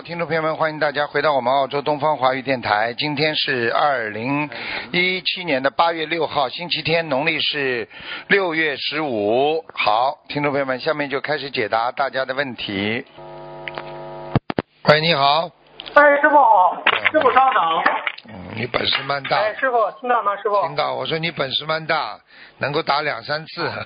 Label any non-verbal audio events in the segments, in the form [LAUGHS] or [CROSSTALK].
好，听众朋友们，欢迎大家回到我们澳洲东方华语电台。今天是二零一七年的八月六号，星期天，农历是六月十五。好，听众朋友们，下面就开始解答大家的问题。喂，你好。哎，师傅好，师傅稍等。嗯，你本事蛮大。哎，师傅听到吗？师傅。听到，我说你本事蛮大，能够打两三次。啊，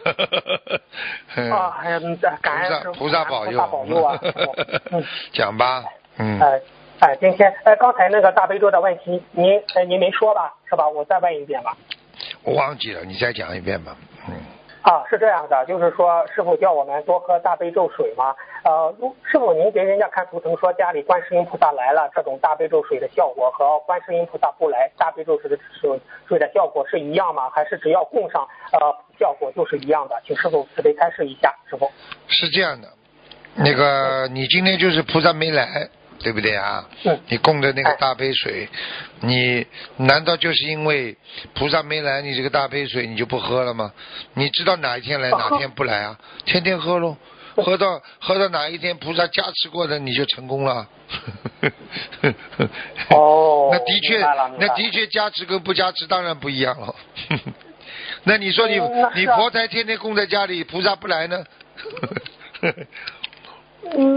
[LAUGHS] 哎呀，感恩师傅，菩萨保佑，菩萨保佑啊！[LAUGHS] 嗯，讲吧，嗯。哎哎，今天哎，刚才那个大悲咒的问题，您哎您没说吧？是吧？我再问一遍吧。我忘记了，你再讲一遍吧。嗯。啊，是这样的，就是说，师傅叫我们多喝大悲咒水嘛。呃，师傅您给人家看图腾说家里观世音菩萨来了，这种大悲咒水的效果和观世音菩萨不来大悲咒水的水水的效果是一样吗？还是只要供上呃效果就是一样的？请师傅慈悲开示一下，师傅。是这样的，那个你今天就是菩萨没来。对不对啊？你供的那个大杯水，你难道就是因为菩萨没来，你这个大杯水你就不喝了吗？你知道哪一天来，哪天不来啊？天天喝喽，喝到喝到哪一天菩萨加持过的，你就成功了。哦，[LAUGHS] 那的确，那的确加持跟不加持当然不一样了。[LAUGHS] 那你说你你佛台天天供在家里，菩萨不来呢？[LAUGHS] 嗯。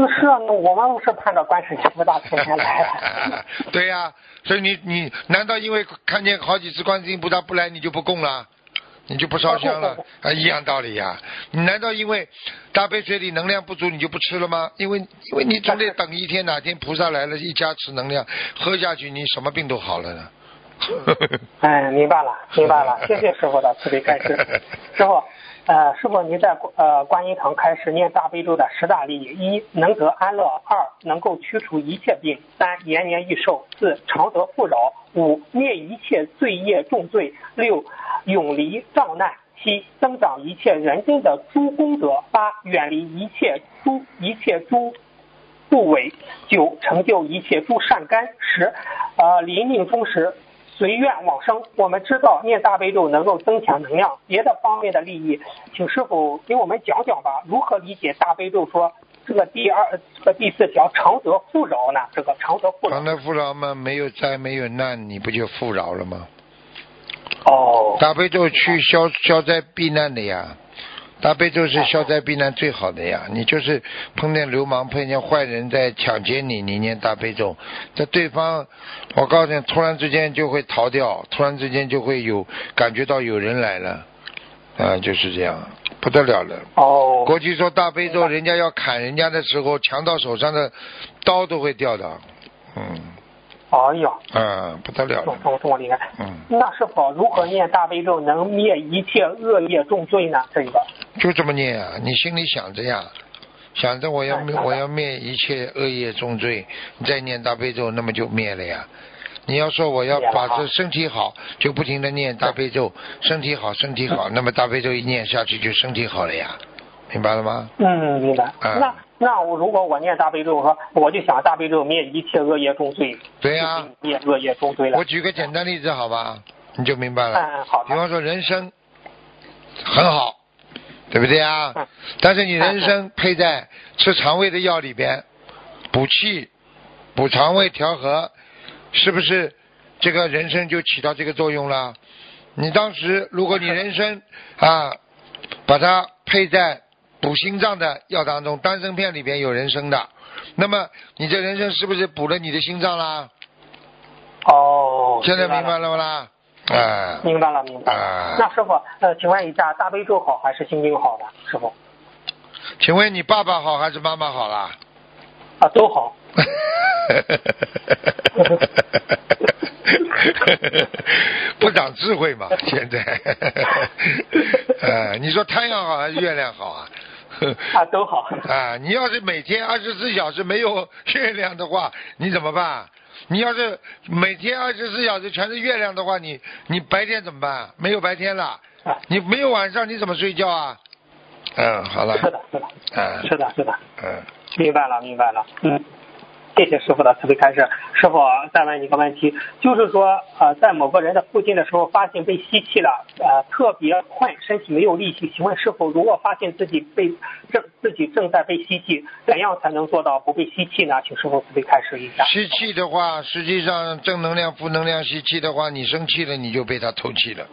那是啊，我们是盼着观世音菩萨天天来。[LAUGHS] 对呀，所以你你难道因为看见好几次观世音菩萨不来，你就不供了，你就不烧香了？啊，一样道理呀。你难道因为大杯水里能量不足，你就不吃了吗？因为因为你总得等一天，哪天菩萨来了，一加持能量，喝下去，你什么病都好了呢？哎，明白了，明白了，谢谢师傅的慈悲开示，[LAUGHS] 师傅。呃，师傅，您在呃观音堂开始念大悲咒的十大利益：一能得安乐；二能够驱除一切病；三延年益寿；四常得富饶；五灭一切罪业重罪；六永离障难；七增长一切人间的诸功德；八远离一切诸一切诸不违；九成就一切诸善根；十呃临命终时。随愿往生，我们知道念大悲咒能够增强能量，别的方面的利益，请师傅给我们讲讲吧。如何理解大悲咒说这个第二这个第四条常德富饶呢？这个常德富饶，常德富饶嘛，没有灾没有难，你不就富饶了吗？哦，大悲咒去消消灾避难的呀。大悲咒是消灾避难最好的呀！你就是碰见流氓、碰见坏人在抢劫你，你念大悲咒，这对方，我告诉你，突然之间就会逃掉，突然之间就会有感觉到有人来了，啊，就是这样，不得了了。哦。过去说大悲咒，人家要砍人家的时候，强盗手上的刀都会掉的，嗯。哎呀，嗯，不得了，这么这么厉害，嗯，那是否如何念大悲咒能灭一切恶业重罪呢？这个就这么念啊，你心里想着呀，想着我要灭我要灭一切恶业重罪，你再念大悲咒，那么就灭了呀。你要说我要把这身体好，就不停的念大悲咒，身体好身体好，那么大悲咒一念下去就身体好了呀，明白了吗？嗯，明白。那。那我如果我念大悲咒，我说我就想大悲咒灭一切恶业重罪。对呀，灭恶业重罪了。我举个简单例子好吧，你就明白了。嗯，好比方说人参很好，对不对啊？嗯。但是你人参配在吃肠胃的药里边，补气、补肠胃、调和，是不是这个人参就起到这个作用了？你当时如果你人参啊，把它配在。补心脏的药当中，丹参片里边有人参的，那么你这人参是不是补了你的心脏啦？哦，现在明白了不啦？啊，明白了，明白了。那师傅，呃，请问一下，大悲咒好还是心经好呢？师傅，请问你爸爸好还是妈妈好啦？啊，都好。[LAUGHS] 不长智慧嘛？现在，呃，[LAUGHS] 你说太阳好还是月亮好啊？[LAUGHS] 啊，[LAUGHS] 都好。啊，你要是每天二十四小时没有 [LAUGHS] 月亮的话，你怎么办？你要是每天二十四小时全是月亮的话，你你白天怎么办？没有白天了，你没有晚上你怎么睡觉啊？嗯，好了。是的，是的。嗯。是的，是的。嗯。明白了，明白了。嗯。谢谢师傅的慈悲开示。师傅，再问一个问题，就是说，呃，在某个人的附近的时候，发现被吸气了，呃，特别困，身体没有力气。请问师傅，如果发现自己被正自己正在被吸气，怎样才能做到不被吸气呢？请师傅慈悲开示一下。吸气的话，实际上正能量、负能量吸气的话，你生气了，你就被他偷气了。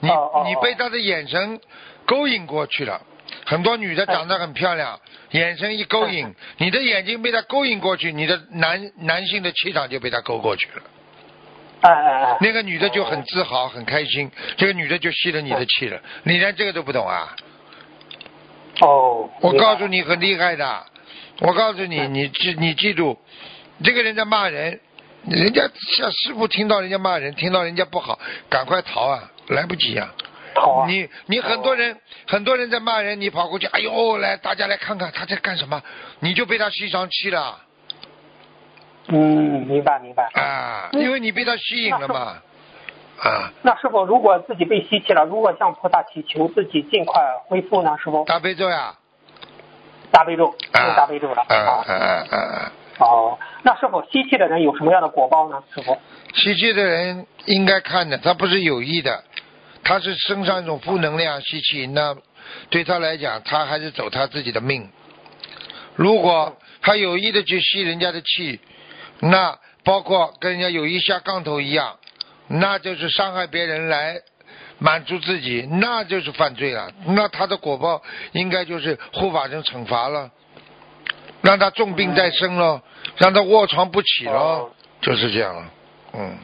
你你被他的眼神勾引过去了。很多女的长得很漂亮，眼神一勾引，你的眼睛被她勾引过去，你的男男性的气场就被她勾过去了。哎哎哎！那个女的就很自豪，很开心，这个女的就吸了你的气了。你连这个都不懂啊？哦。我告诉你很厉害的，我告诉你，你记你记住，这个人在骂人，人家像师傅听到人家骂人，听到人家不好，赶快逃啊，来不及啊。你你很多人很多人在骂人，你跑过去，哎呦，来大家来看看他在干什么，你就被他吸上气了。嗯，明白明白。啊，因为你被他吸引了嘛。啊。那师傅，如果自己被吸气了，如果向菩萨祈求自己尽快恢复呢？师傅。大悲咒呀。大悲咒，用大悲咒了。啊啊啊啊！哦，那是否吸气的人有什么样的果报呢？师傅。吸气的人应该看的，他不是有意的。他是身上一种负能量吸气，那对他来讲，他还是走他自己的命。如果他有意的去吸人家的气，那包括跟人家有意下杠头一样，那就是伤害别人来满足自己，那就是犯罪了。那他的果报应该就是护法神惩罚了，让他重病在身了，让他卧床不起了，就是这样了。嗯。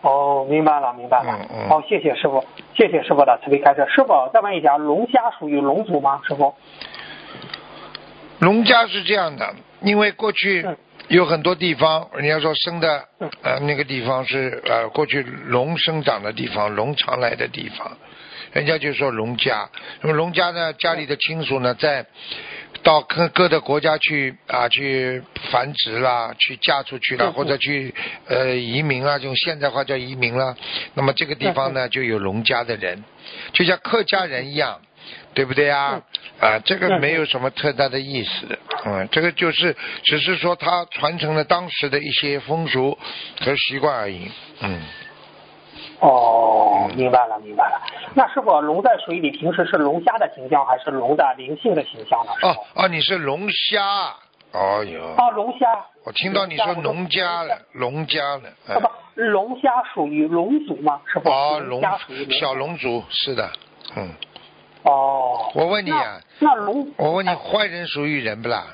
哦，明白了，明白了。好，谢谢师傅，谢谢师傅的慈悲开示。师傅，再问一下，龙虾属于龙族吗？师傅？龙虾是这样的，因为过去有很多地方，人家说生的呃那个地方是呃过去龙生长的地方，龙常来的地方，人家就说龙家。那么龙家呢，家里的亲属呢在。到各各的国家去啊，去繁殖啦，去嫁出去啦，或者去呃移民啊，这种现代化叫移民啦。那么这个地方呢，就有农家的人，就像客家人一样，对不对啊？啊，这个没有什么特大的意思，嗯，这个就是只是说它传承了当时的一些风俗和习惯而已，嗯。哦，明白了，明白了。那是否，龙在水里平时是龙虾的形象，还是龙的灵性的形象呢？哦哦，你是龙虾，哦哟。哦，龙虾。我听到你说农家了，农家了。啊不，龙虾属于龙族吗？是不。哦，龙属于小龙族是的，嗯。哦。我问你啊。那龙。我问你，坏人属于人不啦？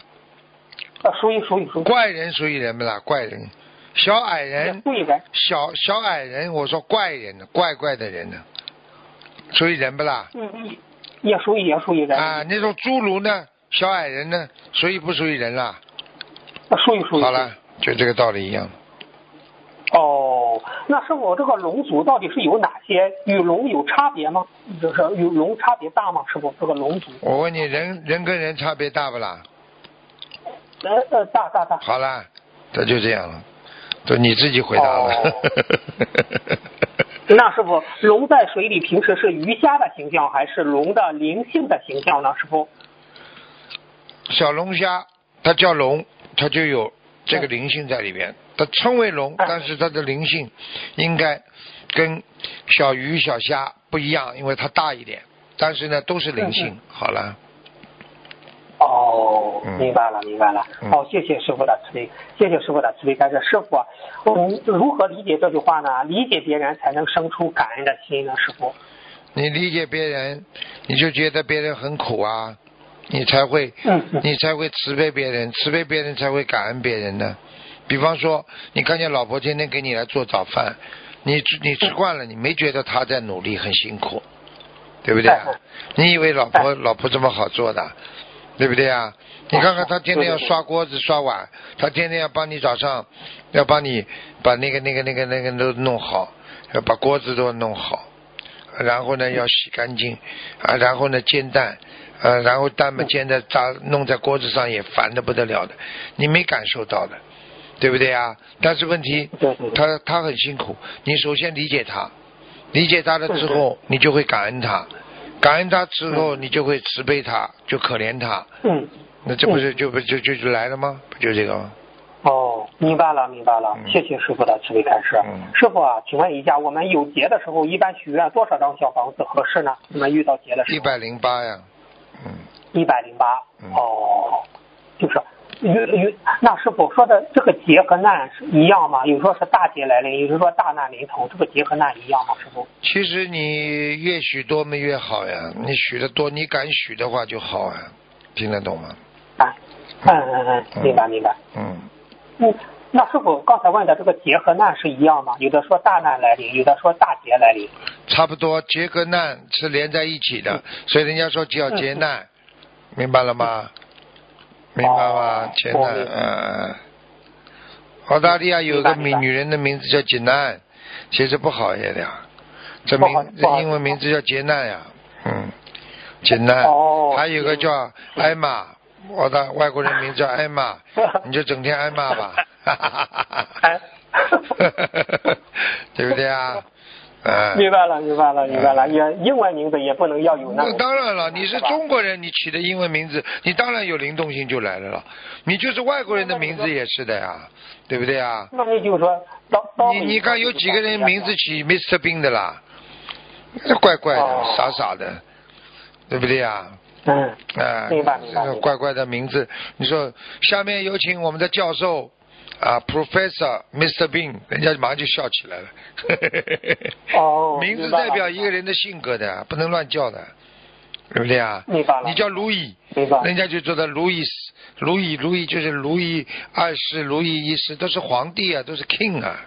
啊，属于属于属于。怪人属于人不啦？怪人。小矮人，小小矮人，我说怪人呢，怪怪的人呢，属于人不啦？嗯嗯，也属于也属于人。啊，那种侏儒呢，小矮人呢，属于不属于人啦？啊，属于属于。好了，就这个道理一样。哦，那师傅，这个龙族到底是有哪些？与龙有差别吗？就是与龙差别大吗？师傅，这个龙族。我问你，人人跟人差别大不啦？呃呃，大大大。好了，这就这样了。这你自己回答了。[LAUGHS] 那师傅，龙在水里平时是鱼虾的形象，还是龙的灵性的形象呢？师傅，小龙虾它叫龙，它就有这个灵性在里边。它称为龙，但是它的灵性应该跟小鱼小虾不一样，因为它大一点。但是呢，都是灵性。好了。哦，明白了，明白了。好，谢谢师傅的慈悲，谢谢师傅的慈悲开示。师傅，嗯，如何理解这句话呢？理解别人才能生出感恩的心呢？师傅，你理解别人，你就觉得别人很苦啊，你才会，你才会慈悲别人，慈悲别人才会感恩别人呢。比方说，你看见老婆天天给你来做早饭，你你吃惯了，你没觉得她在努力很辛苦，对不对？你以为老婆老婆这么好做的？对不对啊？你看看他天天要刷锅子刷碗，他天天要帮你早上，要帮你把那个那个那个那个都弄好，要把锅子都弄好，然后呢要洗干净啊，然后呢煎蛋，呃，然后蛋嘛煎的炸弄在锅子上也烦的不得了的，你没感受到的，对不对啊？但是问题，他他很辛苦，你首先理解他，理解他了之后，你就会感恩他，感恩他之后，你就会慈悲他，就可怜他，嗯，那这不是就不就就就来了吗？不就这个吗？哦，明白了，明白了，嗯谢谢师傅的慈悲开示。嗯师傅啊，请问一下，我们有劫的时候，一般许愿多少张小房子合适呢？我们遇到劫的时候，一百零八呀，嗯，一百零八嗯。哦，就是与与那师傅说的这个劫和难是一样吗？有说是大劫来临，有时说大难临头，这个劫和难一样吗？师傅？其实你越许多么越好呀，你许的多，你敢许的话就好啊，听得懂吗？啊，嗯嗯嗯，明白明白。嗯，嗯，那师傅刚才问的这个劫和难是一样吗？有的说大难来临，有的说大劫来临。差不多，劫和难是连在一起的，所以人家说叫劫难，明白了吗？明白吗哦？劫难，嗯。澳大利亚有个名女女人的名字叫劫难，其实不好一点的，这名这英文名字叫劫难呀，嗯，劫难。哦还有个叫艾玛，我的外国人名叫艾玛，[LAUGHS] 你就整天挨骂吧，哎，[LAUGHS] [LAUGHS] 对不对啊？嗯。[LAUGHS] 明白了，明白了，明白了。也英文名字也不能要有那那。当然了，你是中国人，你起的英文名字，你当然有灵动性就来了了。你就是外国人的名字也是的呀，对不对啊？那你就说你你看有几个人名字起 Mr. 兵的啦，这怪怪的哦，傻傻的，对不对呀？嗯，啊，明白明白这个怪怪的名字，你说下面有请我们的教授啊，Professor Mr. Bean，人家马上就笑起来了。哦 [LAUGHS] 名字代表一个人的性格的，不能乱叫的，对不对啊？明白了你叫路易，明白人家就知道路易斯，路易路易就是路易二世、路易一世都是皇帝啊，都是 king 啊，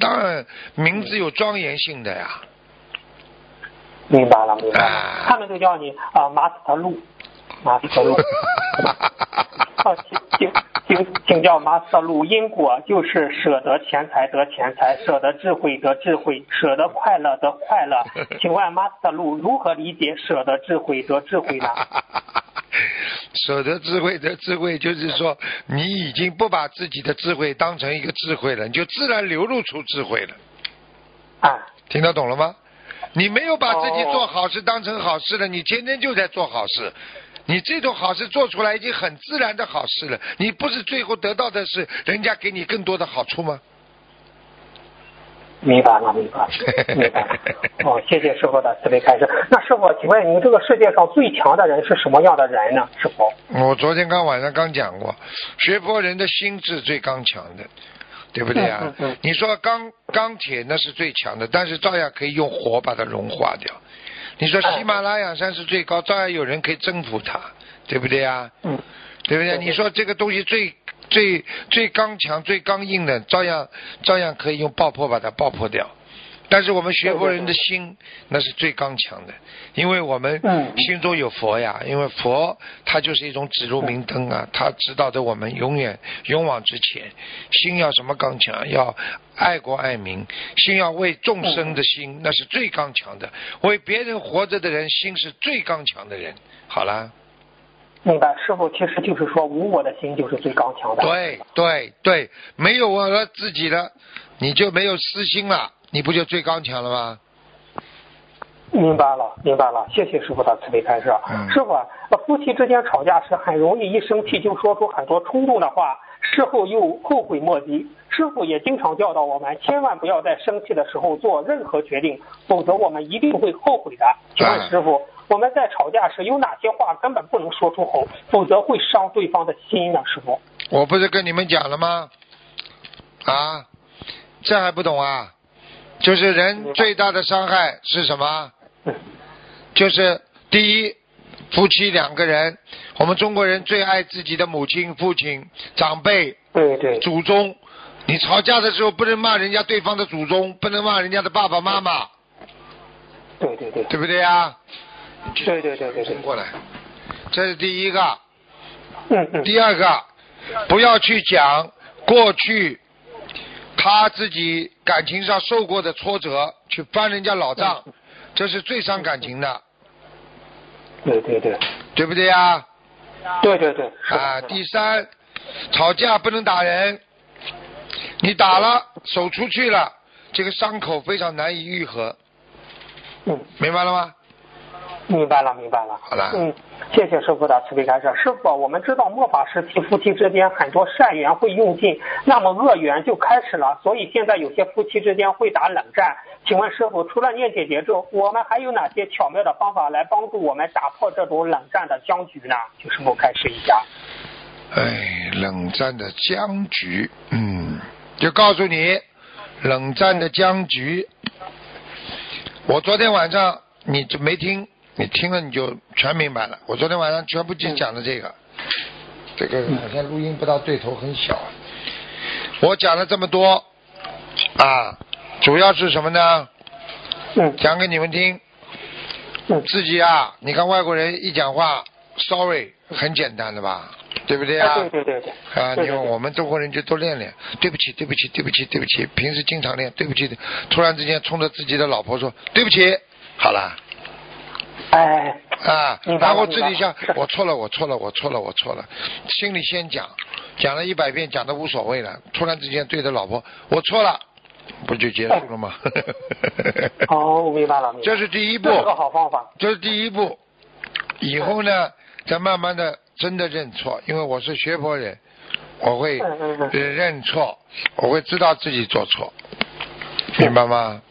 当然名字有庄严性的呀。明白了，明白了啊。他们都叫你啊，马斯特路，马斯特路。[LAUGHS] 请请教马斯特路，因果就是舍得钱财得钱财，舍得智慧得智慧，舍得快乐得快乐。请问马斯特路如何理解舍得智慧得智慧呢？[LAUGHS] 舍得智慧得智慧，就是说你已经不把自己的智慧当成一个智慧了，你就自然流露出智慧了。啊，[LAUGHS] 听得懂了吗？你没有把自己哦做好事当成好事了，你天天就在做好事。你这种好事做出来已经很自然的好事了，你不是最后得到的是人家给你更多的好处吗？明白了，明白了，[LAUGHS] 明白了。哦，谢谢师傅的慈悲开示。那师傅，请问您这个世界上最强的人是什么样的人呢？师傅？我昨天刚晚上刚讲过，学佛人的心智最刚强的，对不对啊？嗯嗯嗯你说钢钢铁那是最强的，但是照样可以用火把它融化掉。你说喜马拉雅山是最高，照样有人可以征服它，对不对啊？嗯，对不对？对你说这个东西最最最刚强、最刚硬的，照样照样可以用爆破把它爆破掉。但是我们学佛人的心那是最刚强的，因为我们嗯心中有佛呀，因为佛它就是一种指路明灯啊，它指导着我们永远勇往直前。心要什么刚强？要爱国爱民，心要为众生的心，那是最刚强的。为别人活着的人，心是最刚强的人。好了。明白。师傅其实就是说，无我的心就是最刚强的。对对对，没有我了自己的，你就没有私心了，你不就最刚强了吗？明白了，明白了，谢谢师傅的慈悲开示。嗯师傅夫妻之间吵架时很容易一生气就说出很多冲动的话，事后又后悔莫及。师傅也经常教导我们，千万不要在生气的时候做任何决定，否则我们一定会后悔的。请问嗯师傅，我们在吵架时有哪些话根本不能说出口，否则会伤对方的心呢？师傅？我不是跟你们讲了吗？啊，这还不懂啊？就是人最大的伤害是什么？嗯就是第一，夫妻两个人，我们中国人最爱自己的母亲、父亲、长辈、对对祖宗。你吵架的时候不能骂人家对方的祖宗，不能骂人家的爸爸妈妈，对对对对不对呀？对对对对对，过来，这是第一个。嗯嗯，第二个，不要去讲过去他自己感情上受过的挫折，去翻人家老账，这是最伤感情的，对对对。对不对呀？对对对，啊，第三，吵架不能打人，你打了手出去了，这个伤口非常难以愈合，嗯，明白了吗？明白了，明白了。好了嗯，谢谢师傅的慈悲开示。师傅，我们知道末法时期夫妻之间很多善缘会用尽，那么恶缘就开始了。所以现在有些夫妻之间会打冷战。请问师傅，除了念姐姐咒，我们还有哪些巧妙的方法来帮助我们打破这种冷战的僵局呢？请师傅开示一下。哎，冷战的僵局，嗯，就告诉你，冷战的僵局。我昨天晚上你就没听，你听了你就全明白了。我昨天晚上全部就讲的这个，这个好像录音不大对头，很小。我讲了这么多啊，主要是什么呢？嗯讲给你们听。嗯自己啊，你看外国人一讲话，sorry，很简单的吧？对不对啊？哎对对对对。啊，你看我们中国人就多练练，对不起，对不起，对不起，对不起，平时经常练，对不起的，突然之间冲着自己的老婆说对不起，好了哎，啊，然后自己想我错了，我错了，我错了，我错了，心里先讲，讲了一百遍，讲的无所谓了，突然之间对着老婆我错了，不就结束了吗？哦，我明白了，这是第一步这，是个好方法。这是第一步，以后呢，再慢慢的真的认错，因为我是学佛人，我会认错，我会知道自己做错，明白吗？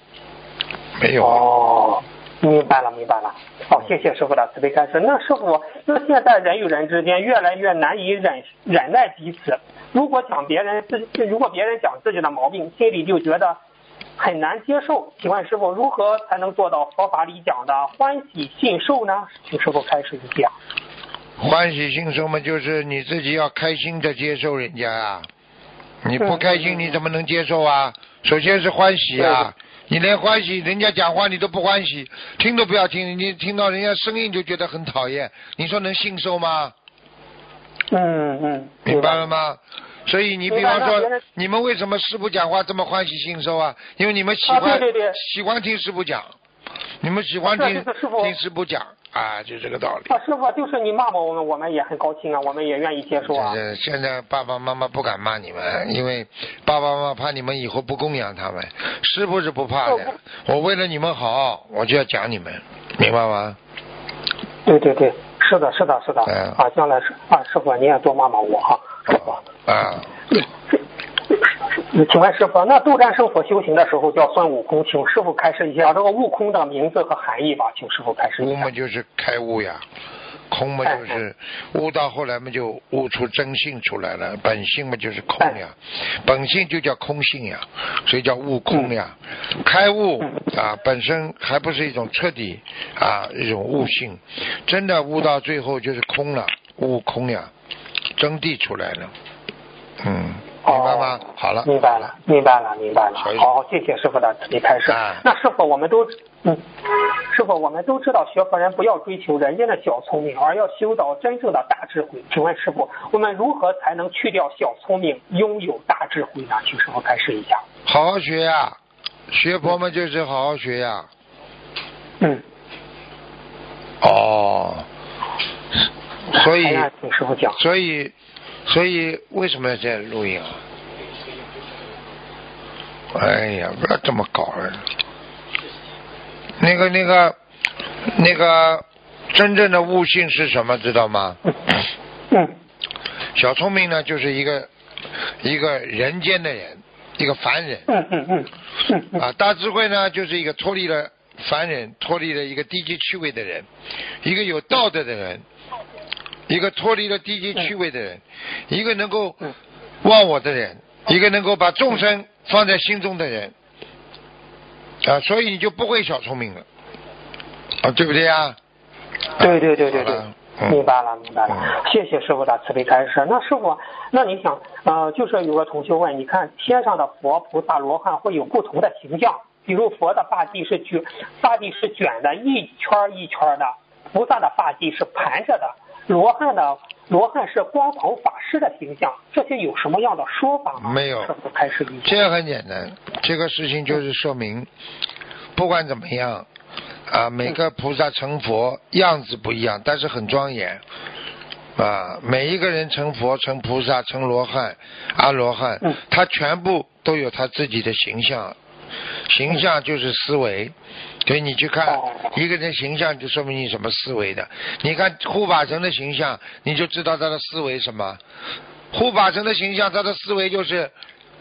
没有，哦，明白了，明白了。好，谢谢师傅的慈悲开示。那师傅，那现在人与人之间越来越难以忍忍耐彼此。如果讲别人自，如果别人讲自己的毛病，心里就觉得很难接受。请问师傅，如何才能做到佛法里讲的欢喜信受呢？请师傅开始一下。欢喜信受嘛，就是你自己要开心的接受人家啊，你不嗯开心你怎么能接受啊？首先是欢喜啊，你连欢喜人家讲话你都不欢喜，听都不要听，你听到人家声音就觉得很讨厌，你说能信受吗？嗯嗯，明白了吗？所以你比方说你们为什么师傅讲话这么欢喜信受啊？因为你们喜欢、喜欢听师傅讲，你们喜欢听听师傅讲啊，就这个道理。啊，师傅，就是你骂骂我们，我们也很高兴啊，我们也愿意接受啊。就是现在爸爸妈妈不敢骂你们，因为爸爸妈妈怕你们以后不供养他们。师傅是不怕的，我为了你们好，我就要讲你们，明白吗？对对对，是的，是的，是的。嗯啊，将来是啊，师傅你也多骂骂我哈，师傅。啊，请问师傅，那斗战胜佛修行的时候叫孙悟空，请师傅开示一下这个悟空的名字和含义吧，请师傅开示一下。悟嘛。就是开悟呀，空嘛就是悟到后来嘛就悟出真性出来了，本性嘛就是空呀，本性就叫空性呀，所以叫悟空呀。开悟啊本身还不是一种彻底啊一种悟性，真的悟到最后就是空了，悟空呀，真谛出来了，嗯，明白吗？哦好了，明白了，明白了，明白了。好，谢谢师傅的慈悲开示。啊那师傅，我们都嗯，师傅，我们都知道学佛人不要追求人间的小聪明，而要修到真正的大智慧。请问师傅，我们如何才能去掉小聪明，拥有大智慧呢？请师傅开示一下。好好学呀，学佛嘛就是好好学呀。嗯，哦，所以请师傅讲。所以所以为什么要这样录音啊？哎呀，不要这么搞了。那个那个那个，真正的悟性是什么？知道吗？嗯小聪明呢，就是一个一个人间的人，一个凡人嗯嗯嗯嗯嗯啊。大智慧呢，就是一个脱离了凡人，脱离了一个低级趣味的人，一个有道德的人，一个脱离了低级趣味的人，一个能够嗯。忘我的人，一个能够把众生放在心中的人。啊，所以你就不会小聪明了。啊，对不对啊？对对对对对。明白了明白了。嗯，谢谢师傅的慈悲开示。那师傅，那你想，呃，就是有个同学问，你看天上的佛菩萨罗汉会有不同的形象，比如佛的发髻是卷，发髻是卷的，一圈一圈的；菩萨的发髻是盘着的，罗汉的罗汉是光头法师的形象，这些有什么样的说法吗？没有。这个很简单，这个事情就是说明，不管怎么样，啊，每个菩萨成佛样子不一样，但是很庄严。啊，每一个人成佛、成菩萨、成罗汉、阿罗汉，嗯他全部都有他自己的形象，形象就是思维。所以你去看哦一个人形象，就说明你什么思维的。你看护法神的形象，你就知道他的思维什么。护法神的形象，他的思维就是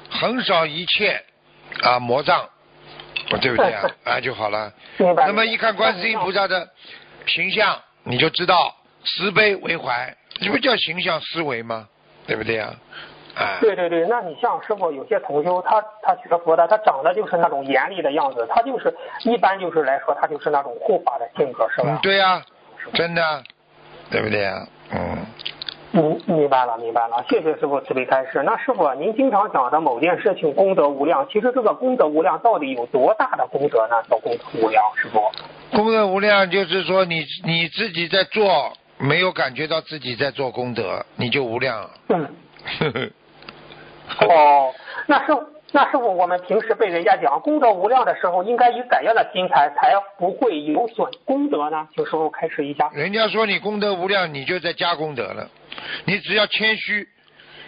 横扫一切啊魔障，对不对啊？啊就好了。那么一看观世音菩萨的形象，你就知道慈悲为怀，这不叫形象思维吗？对不对啊？啊，对对对，那你像师傅有些同修，他他学佛的，他长得就是那种严厉的样子，他就是一般就是来说，他就是那种护法的性格，是吧嗯，？对呀、真的，对不对啊？嗯，嗯，明白了，明白了，谢谢师傅慈悲开示。那师傅，您经常讲的某件事情功德无量，其实这个功德无量到底有多大的功德呢？叫功德无量，师傅？功德无量就是说你你自己在做，没有感觉到自己在做功德，你就无量了。嗯，呵 [LAUGHS] 呵哦，[LAUGHS] 那是，那师傅，我们平时被人家讲功德无量的时候，应该以怎样的心态才不会有损功德呢？请师傅开始一下。人家说你功德无量，你就在加功德了。你只要谦虚，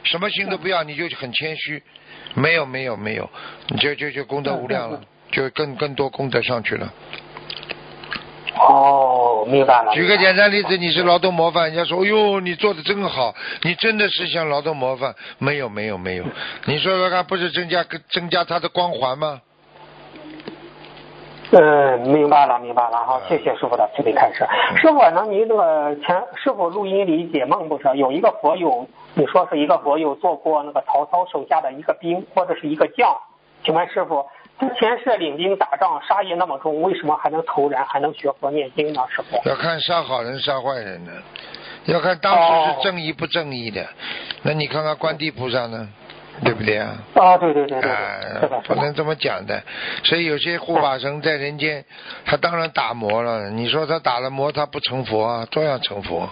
什么心都不要，你就很谦虚。没有没有没有，你就就就功德无量了，就更更多功德上去了。哦，明白了。举个简单例子，你是劳动模范，人家说，哎呦，你做的真好，你真的是像劳动模范。没有没有没有，[LAUGHS] 你说说看，不是增加增加他的光环吗？嗯，明白了，明白了哈，谢谢师傅的慈悲开示。师傅，那您那个前师傅录音里解梦不是有一个佛友，你说是一个佛友做过那个曹操手下的一个兵或者是一个将，请问师傅，之前是领兵打仗，杀业那么重，为什么还能投人，还能学佛念经呢？师傅？要看杀好人杀坏人呢，要看当时是正义不正义的。那你看看观地菩萨呢，对不对啊？啊，对对对。不能这么讲的。所以有些护法神在人间，他当然打磨了。你说他打了磨，他不成佛啊，照样成佛，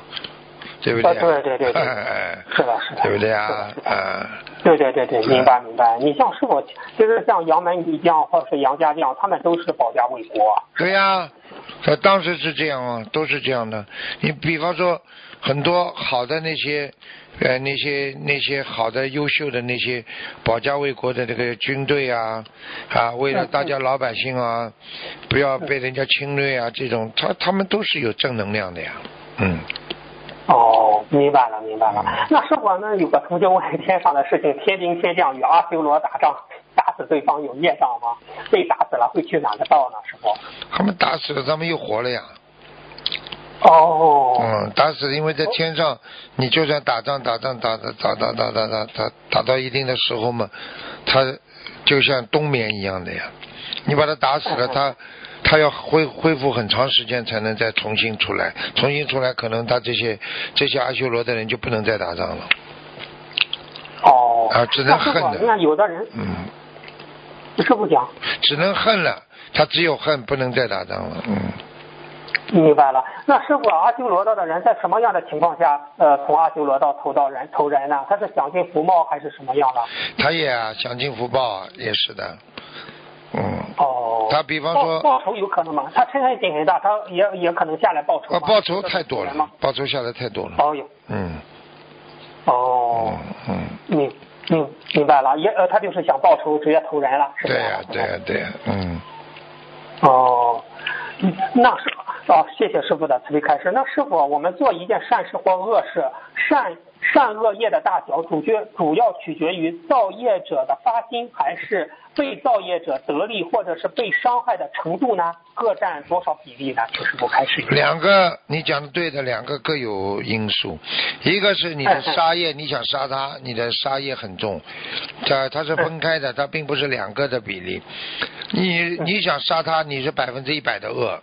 对不对、啊？对对对是的是的对不对啊？啊，对对对对，明白明白。你像师傅，其实像杨门一将或者是杨家将，他们都是保家卫国。对呀、他当时是这样啊，都是这样的。你比方说，很多好的那些，呃，那些那些好的、优秀的那些保家卫国的这个军队啊，啊，为了大家老百姓啊，不要被人家侵略啊，这种他他们都是有正能量的呀，嗯。哦，明白了，明白了。那师傅呢？有个同学问天上的事情，天兵天将与阿修罗打仗，打死对方有业障吗？被打死了会去哪个道呢？师傅？他们打死了，他们又活了呀。哦，嗯，打死，因为在天上，你就算打仗打仗打打打打打打打打打到一定的时候嘛，他就像冬眠一样的呀。你把他打死了，[LAUGHS] 他他要恢恢复很长时间才能再重新出来，重新出来可能他这些这些阿修罗的人就不能再打仗了。哦，啊只能恨的你看有的人，嗯，师傅讲，只能恨了，他只有恨，不能再打仗了。嗯。明白了。那师傅，阿修罗道的人在什么样的情况下，呃，从阿修罗道投到人投人呢？他是享尽福报还是什么样的？他也啊，享尽福报啊，也是的，嗯，哦，他比方说报报仇有可能吗？他嗔恨心很大，他也也可能下来报仇啊，报仇太多了？，报仇下来太多了，哦有，嗯，哦。嗯，嗯，明明明白了，也呃，他就是想报仇，直接投人了，是吧？对呀、对呀、对呀、嗯，哦，嗯那是哦，谢谢师傅的慈悲开示。那师傅，我们做一件善事或恶事，善善恶业的大小，主角主要取决于造业者的发心，还是被造业者得利或者是被伤害的程度呢？各占多少比例呢？请师傅开示。两个你讲的对的，两个各有因素，一个是你的杀业，你想杀他，你的杀业很重，它它是分开的，它并不是两个的比例，你你想杀他，你是百分之一百的恶，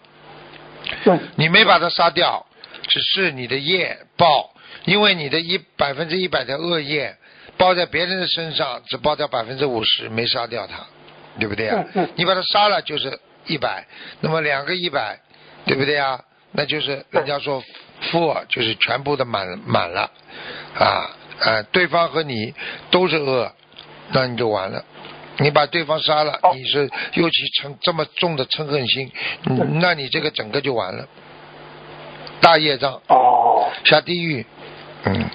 嗯你没把他杀掉，只是你的业报，因为你的一百分之一百的恶业报在别人的身上，只报掉百分之五十，没杀掉他，对不对啊？你把他杀了就是一百，那么两个一百，对不对啊？那就是人家说负就是全部的满满了啊啊，对方和你都是恶，那你就完了。你把对方杀了，哦你是尤其成这么重的嗔恨心，嗯那你这个整个就完了，大业障哦下地狱嗯。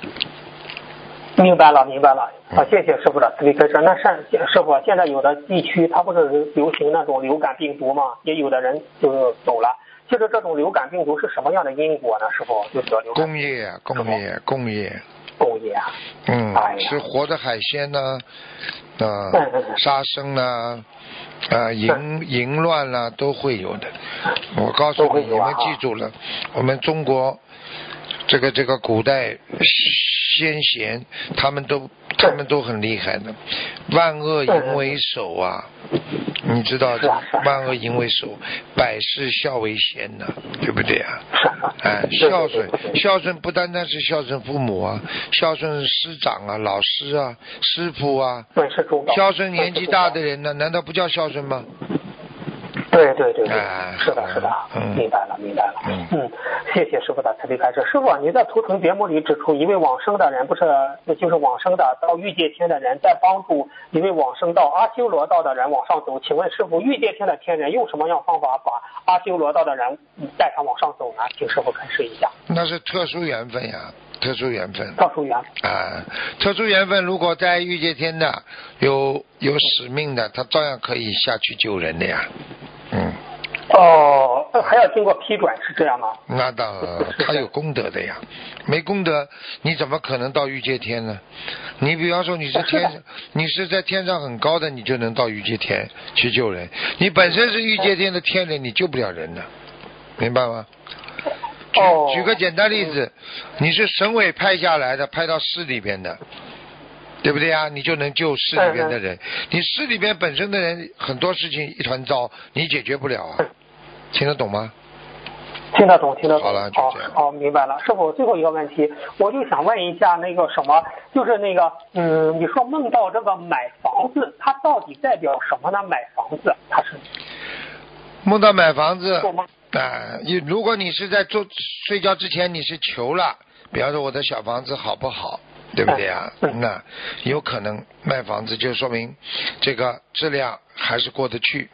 明白了，明白了。好，谢谢师傅的慈悲开示。那善师傅，现在有的地区它不是流行那种流感病毒吗？也有的人就走了。其实这种流感病毒是什么样的因果呢？师傅，就是流工业，工业，工业，工业啊。嗯，吃活的海鲜呢，啊，杀生呢，啊，淫淫乱啦，都会有的。我告诉你，你们记住了，我们中国这个这个古代。先贤，他们都他们都很厉害的，万恶淫为首啊，你知道的，万恶淫为首，百事孝为先呢，对不对啊？哎，孝顺孝顺不单单是孝顺父母啊，孝顺师长啊、老师啊、师傅啊，孝顺年纪大的人呢，难道不叫孝顺吗？对对对对，是的，是的，明白了，明白了。嗯，谢谢师傅的慈悲开示。师傅，你在图腾节目里指出，一位往生的人，不是就是往生的到欲界天的人，在帮助一位往生到阿修罗道的人往上走。请问师傅，欲界天的天人用什么样方法把阿修罗道的人带上往上走呢？请师傅开示一下。那是特殊缘分呀，特殊缘分。特殊缘。啊，特殊缘分，如果在欲界天的有有使命的，他照样可以下去救人的呀。嗯，哦，还要经过批准是这样吗？那当然，他有功德的呀，没功德你怎么可能到御界天呢？你比方说你是天，你是在天上很高的，你就能到御界天去救人。你本身是御界天的天人，你救不了人的，明白吗？举举个简单例子，你是省委派下来的，派到市里边的。对不对啊？你就能救市里边的人。你市里边本身的人很多事情一团糟，你解决不了啊。听得懂吗？听得懂，听得懂。好了，就这样。好，明白了。师傅，最后一个问题，我就想问一下那个什么，就是那个，嗯，你说梦到这个买房子，它到底代表什么呢？买房子，它是梦到买房子。啊，你如果你是在做睡觉之前，你是求了，比方说我的小房子好不好？对不对啊？那有可能卖房子，就说明这个质量还是过得去。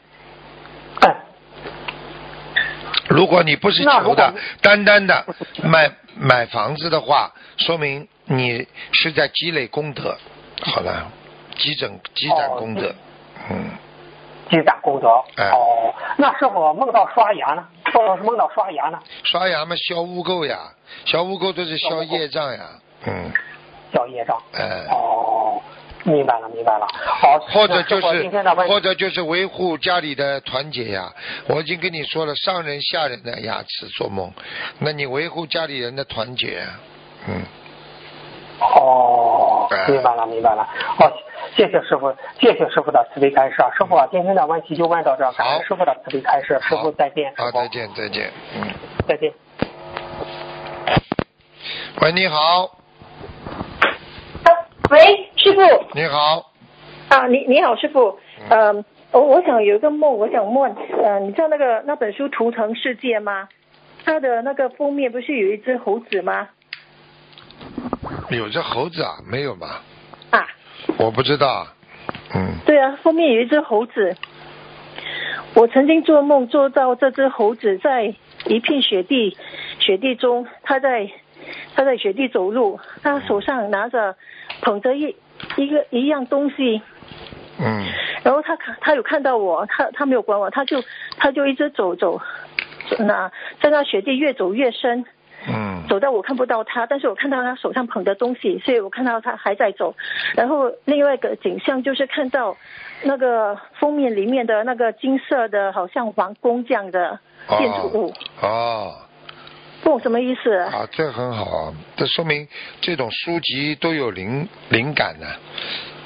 如果你不是求的，单单的买买房子的话，说明你是在积累功德。好了，积攒积攒功德，嗯。积攒功德。哦，那是否梦到刷牙呢？或者是梦到刷牙呢？刷牙嘛，消污垢呀，消污垢都是消业障呀，嗯。叫业障。哎。哦，明白了，明白了。好。或者就是，或者就是维护家里的团结呀。我已经跟你说了，上人下人的牙齿做梦，那你维护家里人的团结。嗯。哦，明白了，明白了。好，谢谢师傅，谢谢师傅的慈悲开示。师傅，今天的问题就问到这，感谢师傅的慈悲开示。师傅再见。好，再见，再见。嗯。再见。喂，你好。喂，师傅。你好。啊，你你好，师傅。嗯。我我想有一个梦，我想问，呃，你知道那个那本书《图腾世界》吗？它的那个封面不是有一只猴子吗？有只猴子啊？没有吧？啊。我不知道。嗯。对啊，封面有一只猴子。我曾经做梦做到这只猴子在一片雪地雪地中，它在它在雪地走路，它手上拿着。捧着一一个一样东西，嗯，然后他看他有看到我，他他没有管我，他就他就一直走走，那在那雪地越走越深，嗯，走到我看不到他，但是我看到他手上捧的东西，所以我看到他还在走。然后另外一个景象就是看到那个封面里面的那个金色的，好像皇宫这样的建筑物。哦。不，什么意思？啊，这很好啊，这说明这种书籍都有灵灵感呢，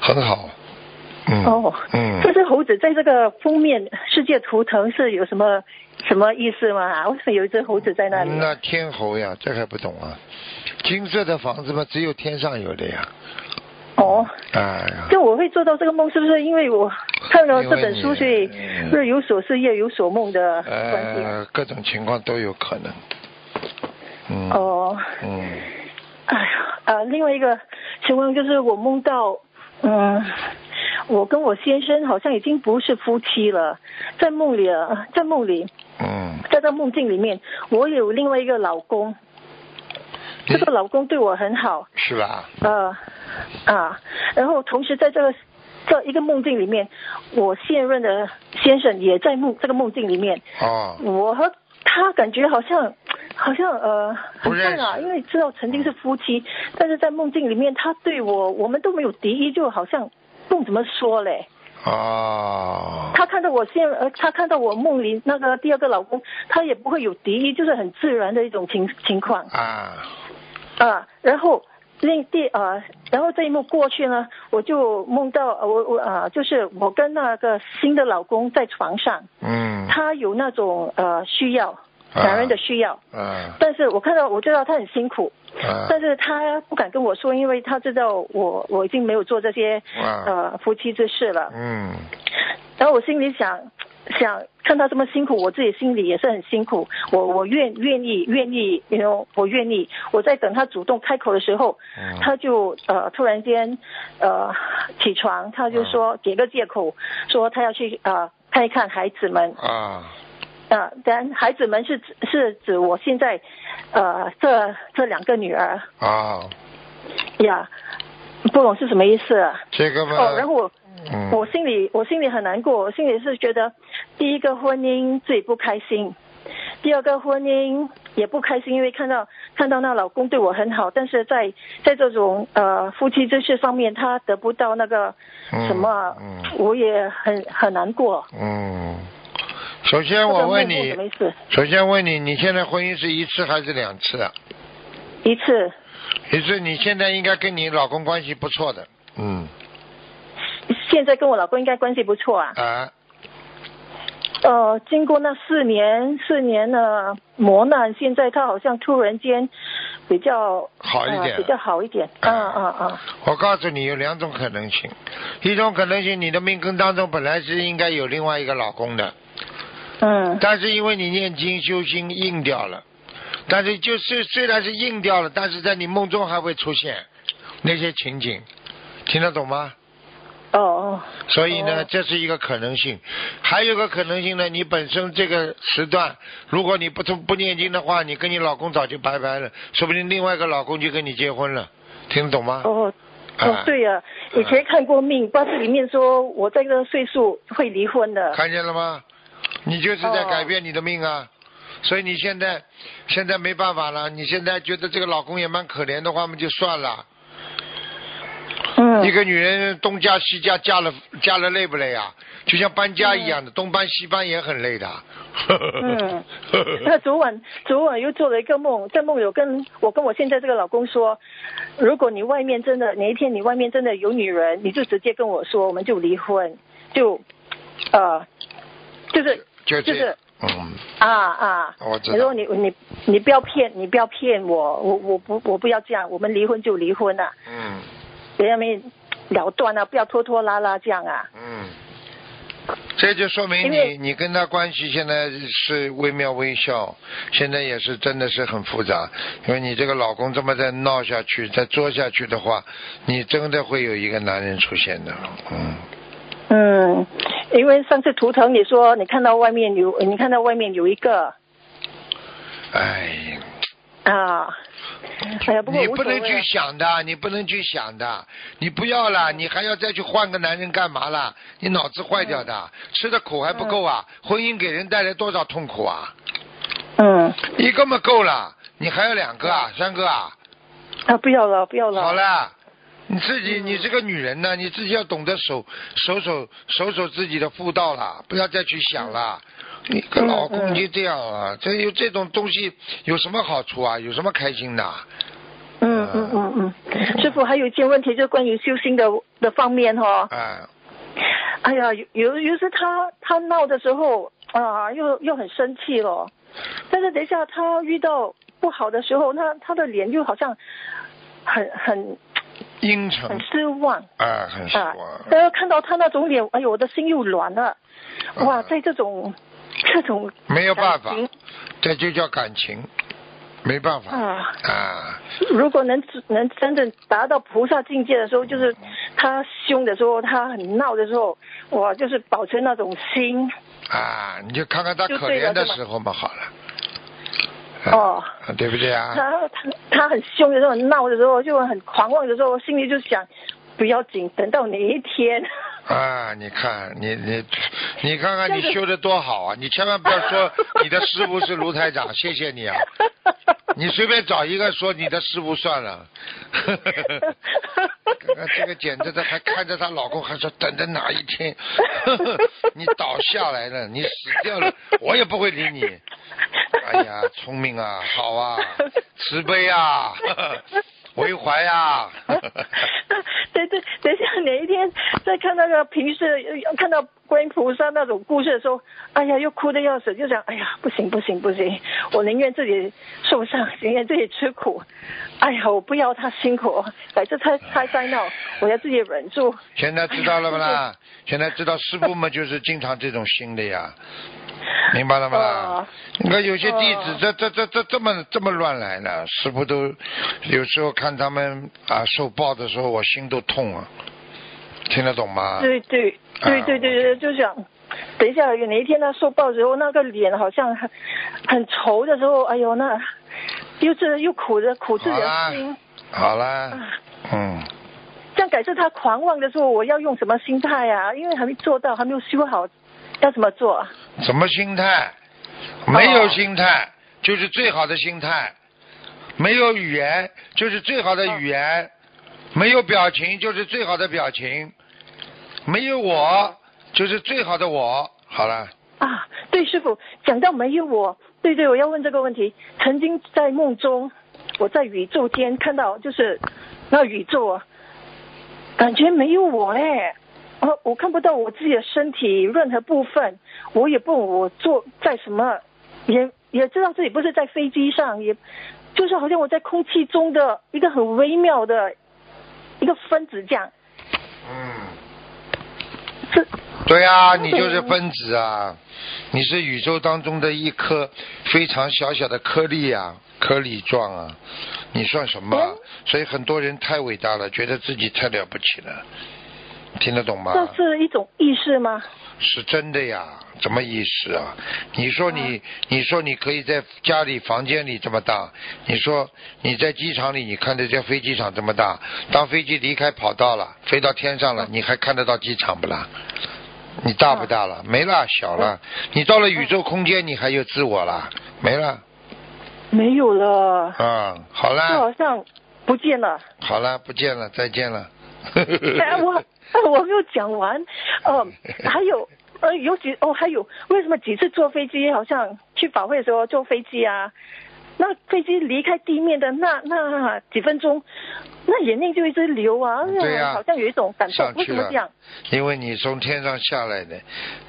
很好。嗯。哦。嗯。这只猴子在这个封面世界图腾是有什么什么意思吗？为什么有一只猴子在那里？那天猴呀，这还不懂啊？金色的房子嘛，只有天上有的呀。哦。哎呀。就我会做到这个梦，是不是因为我看了这本书，所以日有所思，夜有所梦的关系？呃，各种情况都有可能。哦，嗯，哎呀，啊，另外一个情况就是我梦到，嗯，我跟我先生好像已经不是夫妻了，在梦里啊，在梦里，嗯，在这梦境里面，我有另外一个老公，这个老公对我很好，是吧？呃啊，然后同时在这个这一个梦境里面，我现任的先生也在梦这个梦境里面，哦，我和他感觉好像好像呃不像啊，识。因为知道曾经是夫妻，但是在梦境里面他对我我们都没有敌意，就好像不怎么说嘞。哦，他看到我现呃，他看到我梦里那个第二个老公，他也不会有敌意，就是很自然的一种情情况。啊，啊。然后那第啊，然后这一幕过去呢，我就梦到呃我我啊，就是我跟那个新的老公在床上，嗯，他有那种呃需要，男人的需要，嗯但是我看到我知道他很辛苦，嗯但是他不敢跟我说，因为他知道我我已经没有做这些哇呃夫妻之事了。嗯然后我心里想，想看他这么辛苦，我自己心里也是很辛苦。我我愿愿意愿意，you know，我愿意。我在等他主动开口的时候，嗯他就呃突然间呃起床，他就说给个借口，说他要去呃看一看孩子们。啊啊，但孩子们是指是指我现在呃这这两个女儿。啊，呀，不懂是什么意思。啊？这个嘛，哦，然后我嗯。我心里我心里很难过，我心里是觉得第一个婚姻自己不开心，第二个婚姻也不开心，因为看到看到那老公对我很好，但是在在这种呃夫妻之事方面，他得不到那个什么，嗯。我也很很难过。嗯，首先我问你？首先问你，你现在婚姻是一次还是两次啊？一次一次，你现在应该跟你老公关系不错的，嗯现在跟我老公应该关系不错啊。啊，呃，经过那四年四年的磨难，现在他好像突然间比较好一点呃比较好一点。啊啊啊！我告诉你有两种可能性，一种可能性你的命根当中本来是应该有另外一个老公的，嗯但是因为你念经修心硬掉了，但是就是虽然是硬掉了，但是在你梦中还会出现那些情景，听得懂吗？哦哦所以呢，哦这是一个可能性，还有个可能性呢，你本身这个时段，如果你不不不念经的话，你跟你老公早就拜拜了，说不定另外一个老公就跟你结婚了，听得懂吗？哦啊哦，对呀、以前看过命，八字里面说我这个岁数会离婚的。看见了吗？你就是在哦改变你的命啊！所以你现在现在没办法了，你现在觉得这个老公也蛮可怜的话，我们就算了。嗯一个女人东嫁西嫁，嫁了嫁了累不累啊？就像搬家一样的，东搬西搬也很累的。嗯，那昨晚昨晚又做了一个梦，在梦有跟我跟我现在这个老公说，如果你外面真的哪一天你外面真的有女人，你就直接跟我说，我们就离婚，就呃，就是就就是，嗯，啊啊，我知道你说。你你你不要骗你不要骗我，我我不我不要这样，我们离婚就离婚了，嗯别人没了断啊，不要拖拖拉拉这样啊。嗯，这就说明你你跟他关系现在是微妙微笑，现在也是真的是很复杂。因为你这个老公这么再闹下去，再做下去的话，你真的会有一个男人出现的。嗯，嗯，因为上次图腾你说你看到外面有，你看到外面有一个哎，啊，哎呀，不过你不能去想的，你不能去想的，你不要了，你还要再去换个男人干嘛了？你脑子坏掉的，吃的苦还不够啊！婚姻给人带来多少痛苦啊！嗯一个嘛够了，你还要两个啊，三个啊？啊，不要了，不要了。好了，你自己嗯你是个女人呢，你自己要懂得守守守守守自己的妇道了，不要再去想了。你个老公嗯嗯就这样啊，这有这种东西有什么好处啊？有什么开心的？嗯嗯嗯嗯，师傅还有一件问题，就是关于修心的的方面哈、哦。哎，哎呀，有有有时他他闹的时候啊，又又很生气了，但是等一下他遇到不好的时候，那他的脸又好像很很阴沉很失望啊，很失啊望。。但是看到他那种脸，哎呦，我的心又软了。哇，啊在这种这种没有办法，这就叫感情，没办法啊。啊。如果能能真正达到菩萨境界的时候，就是他凶的时候，他很闹的时候，哇，就是保持那种心。啊，你就看看他可怜的时候嘛，好了。哦，对不对啊？他他他很凶的时候，很闹的时候，就很狂妄的时候，我心里就想，不要紧，等到哪一天。[LAUGHS] 啊，你看你你你看看你修的多好啊！你千万不要说你的师傅是卢台长，谢谢你啊！[LAUGHS] [LAUGHS] 你随便找一个说你的师傅算了。[LAUGHS] 这个简直的，还看着她老公，还说等着哪一天 [LAUGHS] 你倒下来了，你死掉了，我也不会理你。哎呀，聪明啊，好啊，慈悲啊。为怀呀！对对，等一下哪一天再看那个平时看到观音菩萨那种故事的时候，哎呀，又哭的要死，就想，哎呀，不行不行不行，我宁愿自己受伤，宁愿自己吃苦。哎呀，我不要他辛苦，每次他他在闹，我要自己忍住。现在知道了不啦？现在知道师傅们就是经常这种心的呀。明白了吗？你看有些弟子这这这这这么这么乱来呢，师傅都有时候看他们啊受报的时候，我心都痛啊，听得懂吗？对对对对对对，就想等一下有哪一天他受报的时候，那个脸好像很很愁的时候，哎呦那又是又苦着苦自己的心。好啦，嗯。这样改次他狂妄的时候，我要用什么心态呀？因为还没做到，还没有修好。要怎么做？什么心态？没有心态就是最好的心态，没有语言就是最好的语言，没有表情就是最好的表情，没有我就是最好的我。好了。啊，对，师傅讲到没有我，对对，我要问这个问题。曾经在梦中，我在宇宙间看到，就是那宇宙啊，感觉没有我哎。呃，我看不到我自己的身体任何部分，我也不我坐在什么，也也知道自己不是在飞机上，也就是好像我在空气中的一个很微妙的一个分子这样。嗯。是。对啊，你就是分子啊，你是宇宙当中的一颗非常小小的颗粒啊，颗粒状啊，你算什么？所以很多人太伟大了，觉得自己太了不起了。听得懂吗？这是一种意识吗？是真的呀，怎么意识啊？你说你，你说你可以在家里房间里这么大，你说你在机场里，你看得见飞机场这么大？当飞机离开跑道了，飞到天上了，你还看得到机场不啦？你大不大了？没了，小了。你到了宇宙空间，你还有自我了？没了。没有了。啊，好了。就好像不见了。好了，不见了，再见了。[LAUGHS] 哎，我。我没有讲完，哦，[LAUGHS] 还有，呃，有几哦，还有，为什么几次坐飞机，好像去法会的时候坐飞机啊，那飞机离开地面的那那几分钟，那眼泪就一直流啊，对呀，好像有一种感受，为什么这样？因为你从天上下来的，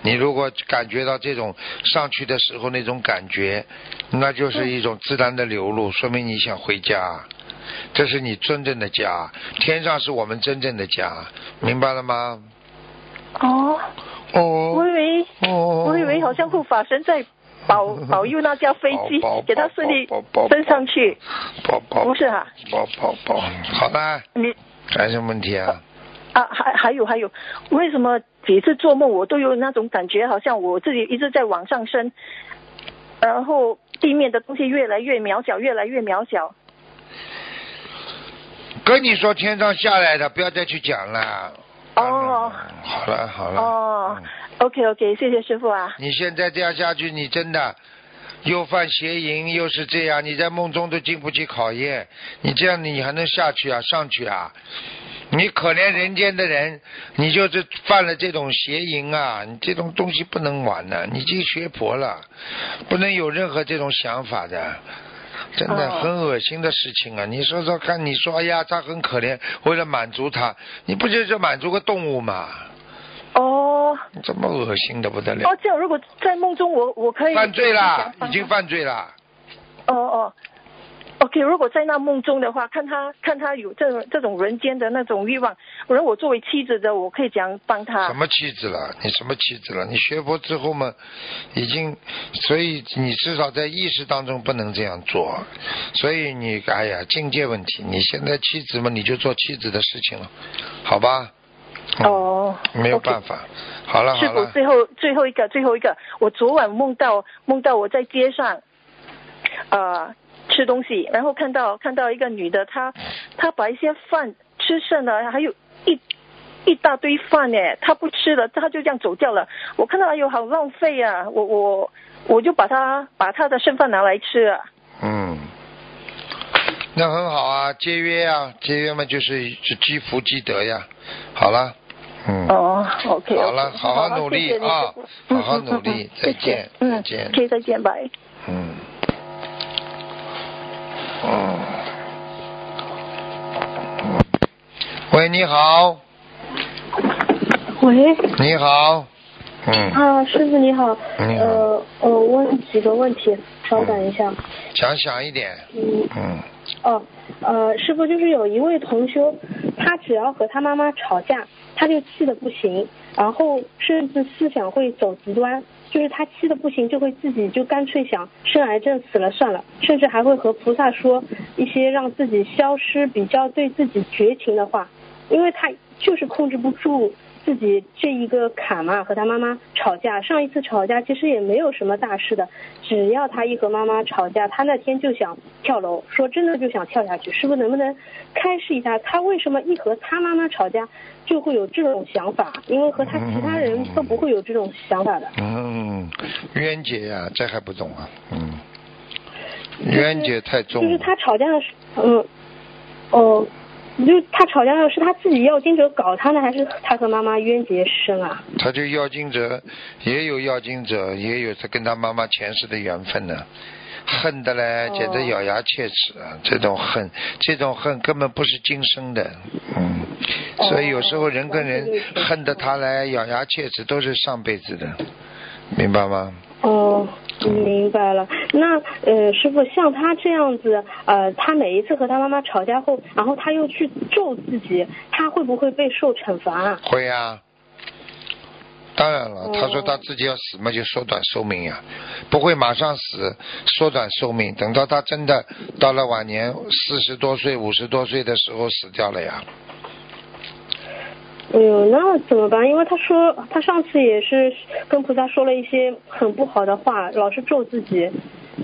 你如果感觉到这种上去的时候那种感觉，那就是一种自然的流露，说明你想回家。这是你真正的家，天上是我们真正的家，明白了吗？哦哦，我以为，哦我以为好像护法神在 [LAUGHS] 保保佑那架飞机，给他顺利升上去。保保不是哈？保保保，好吧。你还有什么问题啊？啊，还还有还有，为什么几次做梦我都有那种感觉，好像我自己一直在往上升，然后地面的东西越来越渺小，越来越渺小。跟你说天上下来的，不要再去讲了。哦，好了好了。哦，OK OK，谢谢师傅啊。你现在这样下去，你真的又犯邪淫，又是这样，你在梦中都经不起考验。你这样你还能下去啊？上去啊？你可怜人间的人，你就是犯了这种邪淫啊！你这种东西不能玩的，你已经学佛了，不能有任何这种想法的。真的很恶心的事情啊！你说说看，你说哎呀，他很可怜，为了满足他，你不就是满足个动物吗？哦，这么恶心的不得了！哦，这样如果在梦中，我我可以犯罪啦，已经犯罪啦。哦哦。OK，如果在那梦中的话，看他看他有这种这种人间的那种欲望，我说我作为妻子的，我可以讲帮他。什么妻子了？你什么妻子了？你学佛之后嘛，已经，所以你至少在意识当中不能这样做，所以你哎呀境界问题，你现在妻子嘛，你就做妻子的事情了，好吧？哦。没有办法。好了好了。师傅，最后最后一个最后一个，我昨晚梦到梦到我在街上。呃吃东西，然后看到看到一个女的，她她把一些饭吃剩了，还有一一大堆饭呢，她不吃了，她就这样走掉了。我看到哎呦好浪费啊，我我我就把她把她的剩饭拿来吃了。嗯，那很好啊，节约啊，节约嘛就是是积福积德呀。好了，嗯，哦，OK，好了，好好好努力啊，好好努力嗯，再见，嗯再见，可以再见，拜。嗯，嗯，嗯喂，你好，喂，你好，嗯，啊，师傅你好，你好。呃，我问几个问题，稍等一下。讲响一点，嗯，嗯，哦，呃，师傅就是有一位同修，他只要和他妈妈吵架，他就气得不行，然后甚至思想会走极端，就是他气得不行，就会自己就干脆想生癌症死了算了，甚至还会和菩萨说一些让自己消失、比较对自己绝情的话，因为他就是控制不住自己这一个坎嘛，和他妈妈吵架。上一次吵架其实也没有什么大事的，只要他一和妈妈吵架，他那天就想跳楼，说真的就想跳下去。师傅能不能开示一下，他为什么一和他妈妈吵架就会有这种想法？因为和他其他人都不会有这种想法的。嗯，冤结呀、这还不懂啊？嗯，冤结太重了。就是他吵架的时候，嗯，哦。就他吵架的是他自己要经者搞他呢，还是他和妈妈冤结深啊？他就要经者，也有要经者，也有他跟他妈妈前世的缘分呢。恨的嘞，哦简直咬牙切齿啊！这种恨，这种恨根本不是今生的，嗯。所以有时候人跟人恨得他来咬牙切齿，都是上辈子的，明白吗？哦，明白了。那呃，师傅像他这样子，呃，他每一次和他妈妈吵架后，然后他又去咒自己，他会不会被受惩罚啊？会呀、当然了，哦他说他自己要死嘛，就缩短寿命呀，不会马上死，缩短寿命，等到他真的到了晚年四十多岁、五十多岁的时候死掉了呀。哎呦，那怎么办？因为他说他上次也是跟菩萨说了一些很不好的话，老是咒自己。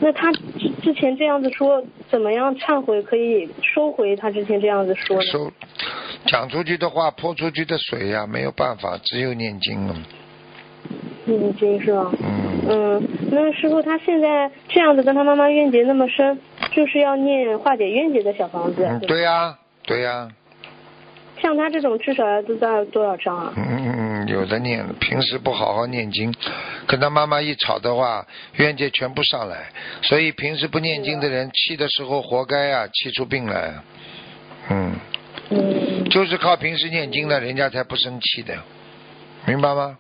那他之之前这样子说，怎么样忏悔可以收回他之前这样子说呢？说讲出去的话泼出去的水呀、没有办法，只有念经了。念经是吧？嗯，嗯，那师傅他现在这样子跟他妈妈怨结那么深，就是要念化解怨结的小房子。嗯对吧对呀、对呀、像他这种至少要多大多少张啊？嗯，有的念，平时不好好念经，跟他妈妈一吵的话，冤结全部上来。所以平时不念经的人，气的时候活该啊，气出病来。嗯，嗯就是靠平时念经的，人家才不生气的，明白吗？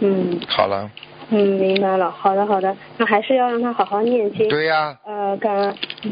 嗯好了，嗯，明白了。好的好的，那还是要让他好好念经。对呀、呃，感恩。嗯，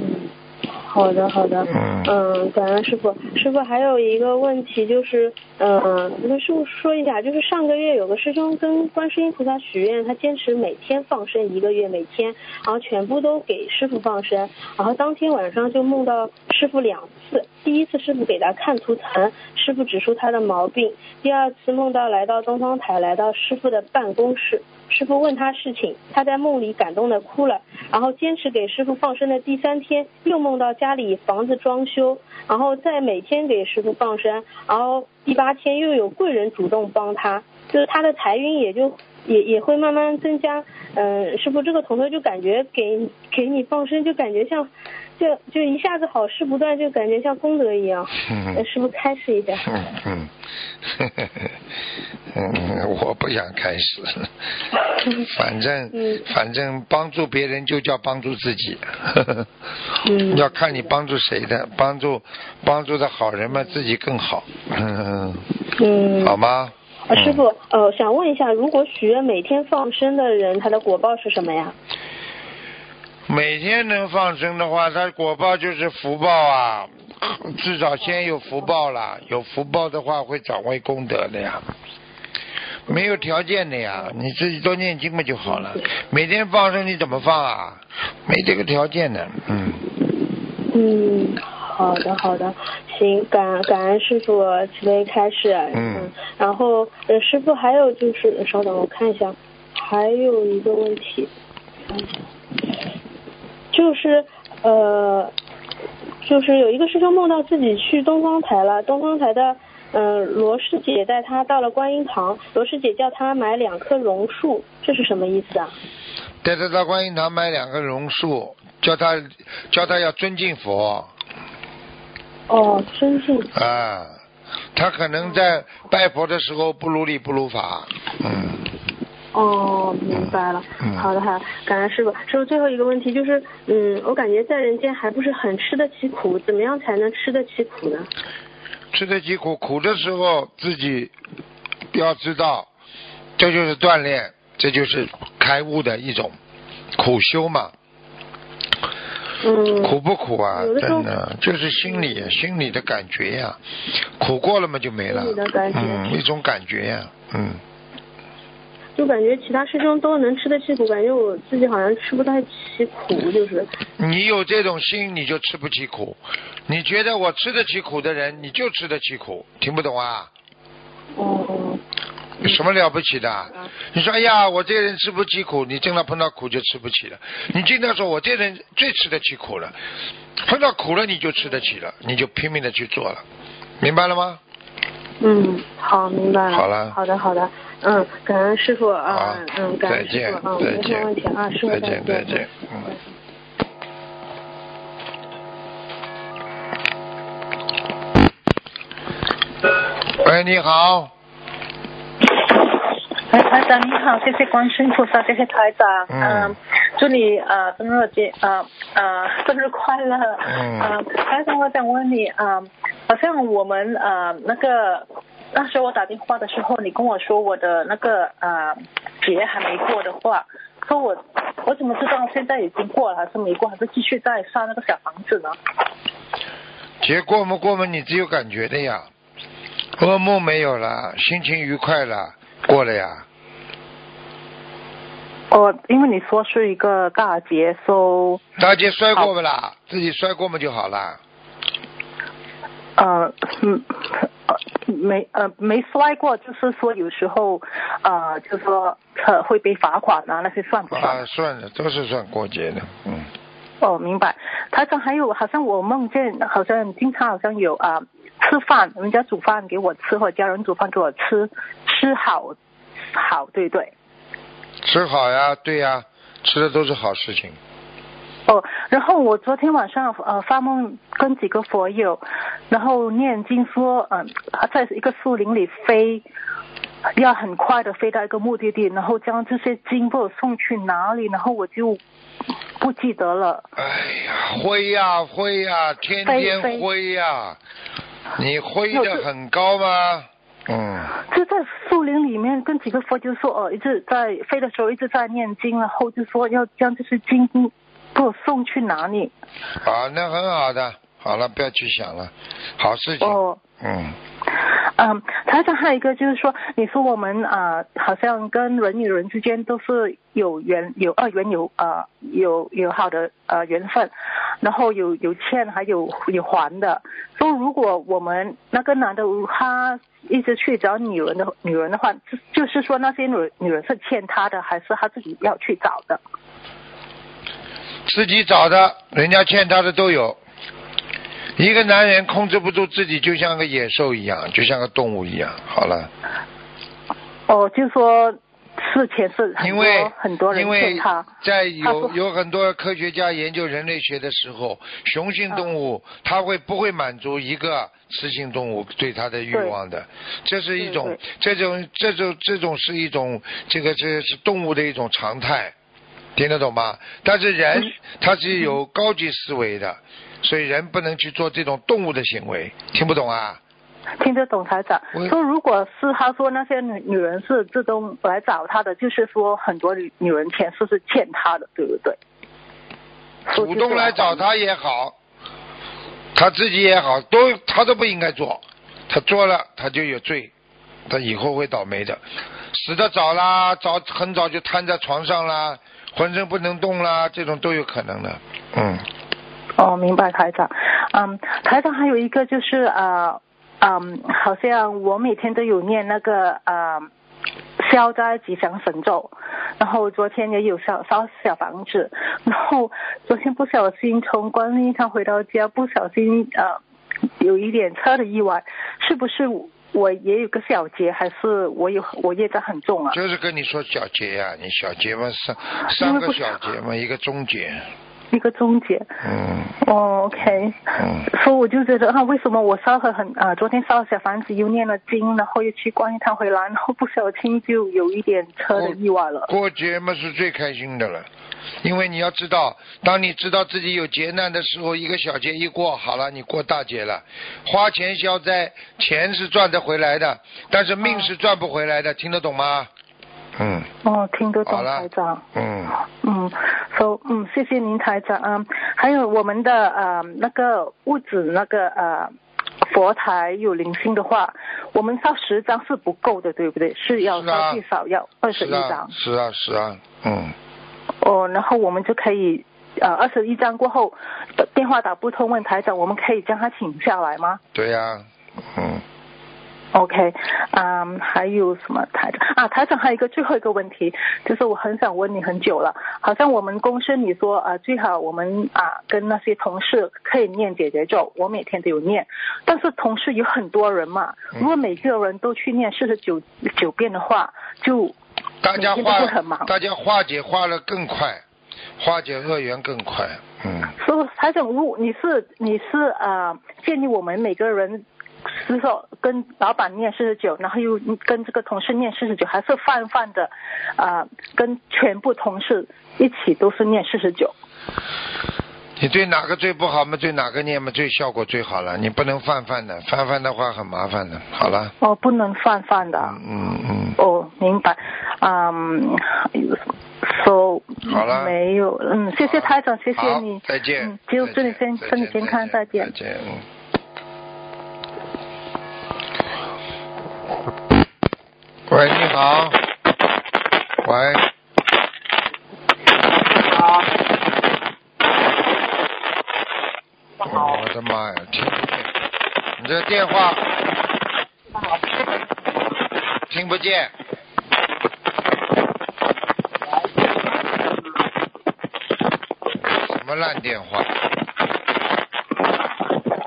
好的好的。嗯嗯，感恩师傅。师傅还有一个问题就是，嗯，跟师傅说一下，就是上个月有个师兄跟观世音菩萨许愿，他坚持每天放生一个月，每天，然后全部都给师傅放生，然后当天晚上就梦到师傅两次，第一次师傅给他看图腾，师傅指出他的毛病，第二次梦到来到东方台，来到师傅的办公室。师傅问他事情，他在梦里感动的哭了，然后坚持给师傅放生的第三天，又梦到家里房子装修，然后再每天给师傅放生，然后第八天又有贵人主动帮他，就是他的财运也就也也会慢慢增加。嗯，师傅这个同学就感觉给给你放生，就感觉像就就一下子好事不断，就感觉像功德一样。嗯呃师傅开示一下。嗯嗯，嗯，[LAUGHS] 我不想开始，[LAUGHS] 反正嗯反正帮助别人就叫帮助自己，嗯 [LAUGHS] 要看你帮助谁的，帮助帮助的好人们自己更好，嗯，嗯。好吗？呃，师傅，呃，想问一下，如果许愿每天放生的人，他的果报是什么呀？每天能放生的话，他果报就是福报啊，至少先有福报了，有福报的话会转为功德的呀。没有条件的呀，你自己多念经嘛就好了。每天放生你怎么放啊？没这个条件的，嗯。嗯，好的好的，行，感感恩师傅慈悲开示。嗯然后呃，师傅还有就是，稍等我看一下，还有一个问题，就是呃，就是有一个师兄梦到自己去东方台了，东方台的呃罗师姐带他到了观音堂，罗师姐叫他买两棵榕树，这是什么意思啊？带他到观音堂买两棵榕树，叫他叫他要尊敬佛哦，尊敬。啊。他可能在拜佛的时候不如理不如法，嗯。哦，明白了。嗯好的，好的，感恩师傅。师傅，最后一个问题就是，嗯，我感觉在人间还不是很吃得起苦，怎么样才能吃得起苦呢？吃得起苦，苦的时候自己要知道，这就是锻炼，这就是开悟的一种苦修嘛。嗯。苦不苦啊？真的就是心里心里的感觉呀、苦过了嘛就没了。嗯，一种感觉呀、嗯。就感觉其他师兄都能吃得起苦，感觉我自己好像吃不太起苦，就是。你有这种心，你就吃不起苦。你觉得我吃得起苦的人，你就吃得起苦，听不懂啊？哦哦。有什么了不起的？你说哎呀，我这个人吃不起苦，你经常碰到苦就吃不起了。你经常说我这人最吃得起苦了，碰到苦了你就吃得起了，你就拼命的去做了，明白了吗？嗯，好，明白了。好了。好的，好的。嗯，感恩师傅啊，嗯，感再恩师见傅啊，没什再见。么问题啊，师傅再见。再见。嗯。喂，你好，哎，台长你好，谢谢观世菩萨，谢谢台长，嗯嗯，祝你呃生日节呃呃生日快乐，嗯呃，台长我想问你，呃，好像我们呃那个那时候我打电话的时候，你跟我说我的那个呃节还没过的话，说我我怎么知道现在已经过了还是没过，还是继续在上那个小房子呢？节过没过嘛，你只有感觉的呀。噩梦没有了，心情愉快了，过了呀。哦，因为你说是一个大节，so 大节摔过不啦？自己摔过嘛就好啦。呃，嗯，呃，没呃没摔过，就是说有时候呃，就是说呃会被罚款啊，那些算不算？啊，算了，都是算过节的，嗯。哦，明白。他说还有，好像我梦见，好像经常好像有啊、吃饭，人家煮饭给我吃，或者家人煮饭给我吃，吃好好，对不对？吃好呀，对呀，吃的都是好事情。哦，然后我昨天晚上呃发梦跟几个佛友，然后念经说，嗯、在一个树林里飞，要很快的飞到一个目的地，然后将这些经不送去哪里，然后我就不记得了。哎呀，挥呀挥呀，天天挥呀，你挥的很高吗？嗯，就在树林里面跟几个佛就说，哦，一直在飞的时候一直在念经，然后就说要将这些经给我送去哪里？好，那很好的，好了，不要去想了，好事情。哦，嗯，嗯，台长还有一个就是说，你说我们啊、好像跟人与人之间都是有缘有二缘有啊、有有好的呃缘分，然后有有欠还有有还的。说如果我们那个男的他一直去找女人的女人的话，就是说那些女女人是欠他的，还是他自己要去找的？自己找的，人家欠他的都有。一个男人控制不住自己，就像个野兽一样，就像个动物一样。好了，哦，就说事前是很多因为很多人因为他，在有有很多科学家研究人类学的时候，雄性动物它会不会满足一个雌性动物对它的欲望的？这是一种这种这种这种是一种这个这是动物的一种常态，听得懂吗？但是人嗯他是有高级思维的，所以人不能去做这种动物的行为，听不懂啊？听得懂台长。说，如果是他说那些女女人是自动来找他的，就是说很多女女人钱是是欠他的，对不对？主动来找他也好，他自己也好，都他都不应该做，他做了他就有罪，他以后会倒霉的，死得早啦，早很早就瘫在床上啦，浑身不能动啦，这种都有可能的，嗯，哦，明白台长。嗯，台长还有一个就是呃，嗯，好像我每天都有念那个呃消灾吉祥神咒，然后昨天也有烧烧小房子，然后昨天不小心从观音堂回到家，不小心呃有一点车的意外，是不是我也有个小劫，还是我有我业障很重啊？就是跟你说小劫呀、你小劫嘛，三三个小劫嘛，一个中劫，[LAUGHS] 一个终结。嗯哦，OK，嗯，[LAUGHS] 所以我就觉得啊，为什么我烧了很啊、昨天烧了小房子，又念了经，然后又去观一趟回来，然后不小心就有一点车的意外了。过节嘛是最开心的了，因为你要知道，当你知道自己有劫难的时候，一个小节一过，好了，你过大劫了。花钱消灾，钱是赚得回来的，但是命是赚不回来的，听得懂吗？嗯哦，听得懂台长。嗯，嗯，so 嗯，谢谢您台长啊、嗯。还有我们的呃那个屋子那个呃佛台有灵性的话，我们烧十张是不够的，对不对？是要烧最少要二十一张。是啊是啊，嗯，哦，然后我们就可以呃二十一张过后，呃电话打不通问台长，我们可以将他请下来吗对呀、嗯，？OK，嗯，还有什么台长啊？台长还有一个最后一个问题，就是我很想问你很久了，好像我们公司你说啊、呃最好我们啊跟那些同事可以念姐姐咒，我每天都有念，但是同事有很多人嘛，嗯如果每个人都去念四十九九遍的话，就大家化大家化解化的更快，化解恶缘更快，嗯。所以台长，如你是你是呃建议我们每个人是说跟老板念四十九，然后又跟这个同事念四十九，还是泛泛的呃跟全部同事一起都是念四十九？你对哪个最不好嘛？对哪个念嘛最效果最好了？你不能泛泛的，泛泛的话很麻烦的。好了，哦，不能泛泛的。嗯嗯嗯，哦，明白。嗯，？so 好了没有，嗯，谢谢好台长，谢谢好你。再见。嗯，就祝你身身体健康，再见再。见。嗯。好。喂。哦我的妈呀，听不见！你这电话听不见。什么烂电话？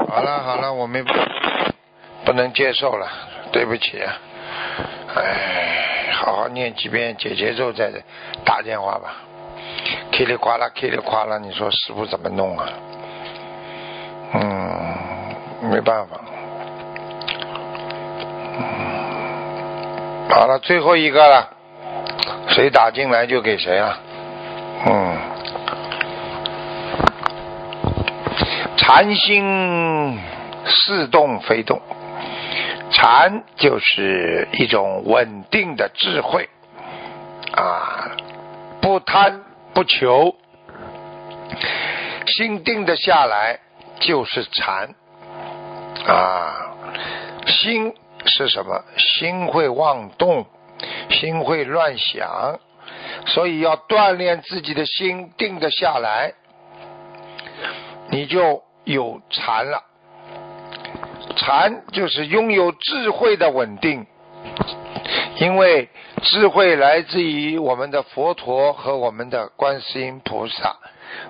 好了好了，我们不能接受了，对不起。哎，好好念几遍解结咒再打电话吧。噼里呱啦噼里呱啦，你说师傅怎么弄啊？嗯，没办法。好了，最后一个了，谁打进来就给谁了。嗯，禅心似动非动，禅就是一种稳定的智慧啊，不贪不求，心定的下来就是禅啊。心是什么？心会妄动，心会乱想，所以要锻炼自己的心，定得下来，你就有禅了。禅就是拥有智慧的稳定，因为智慧来自于我们的佛陀和我们的观世音菩萨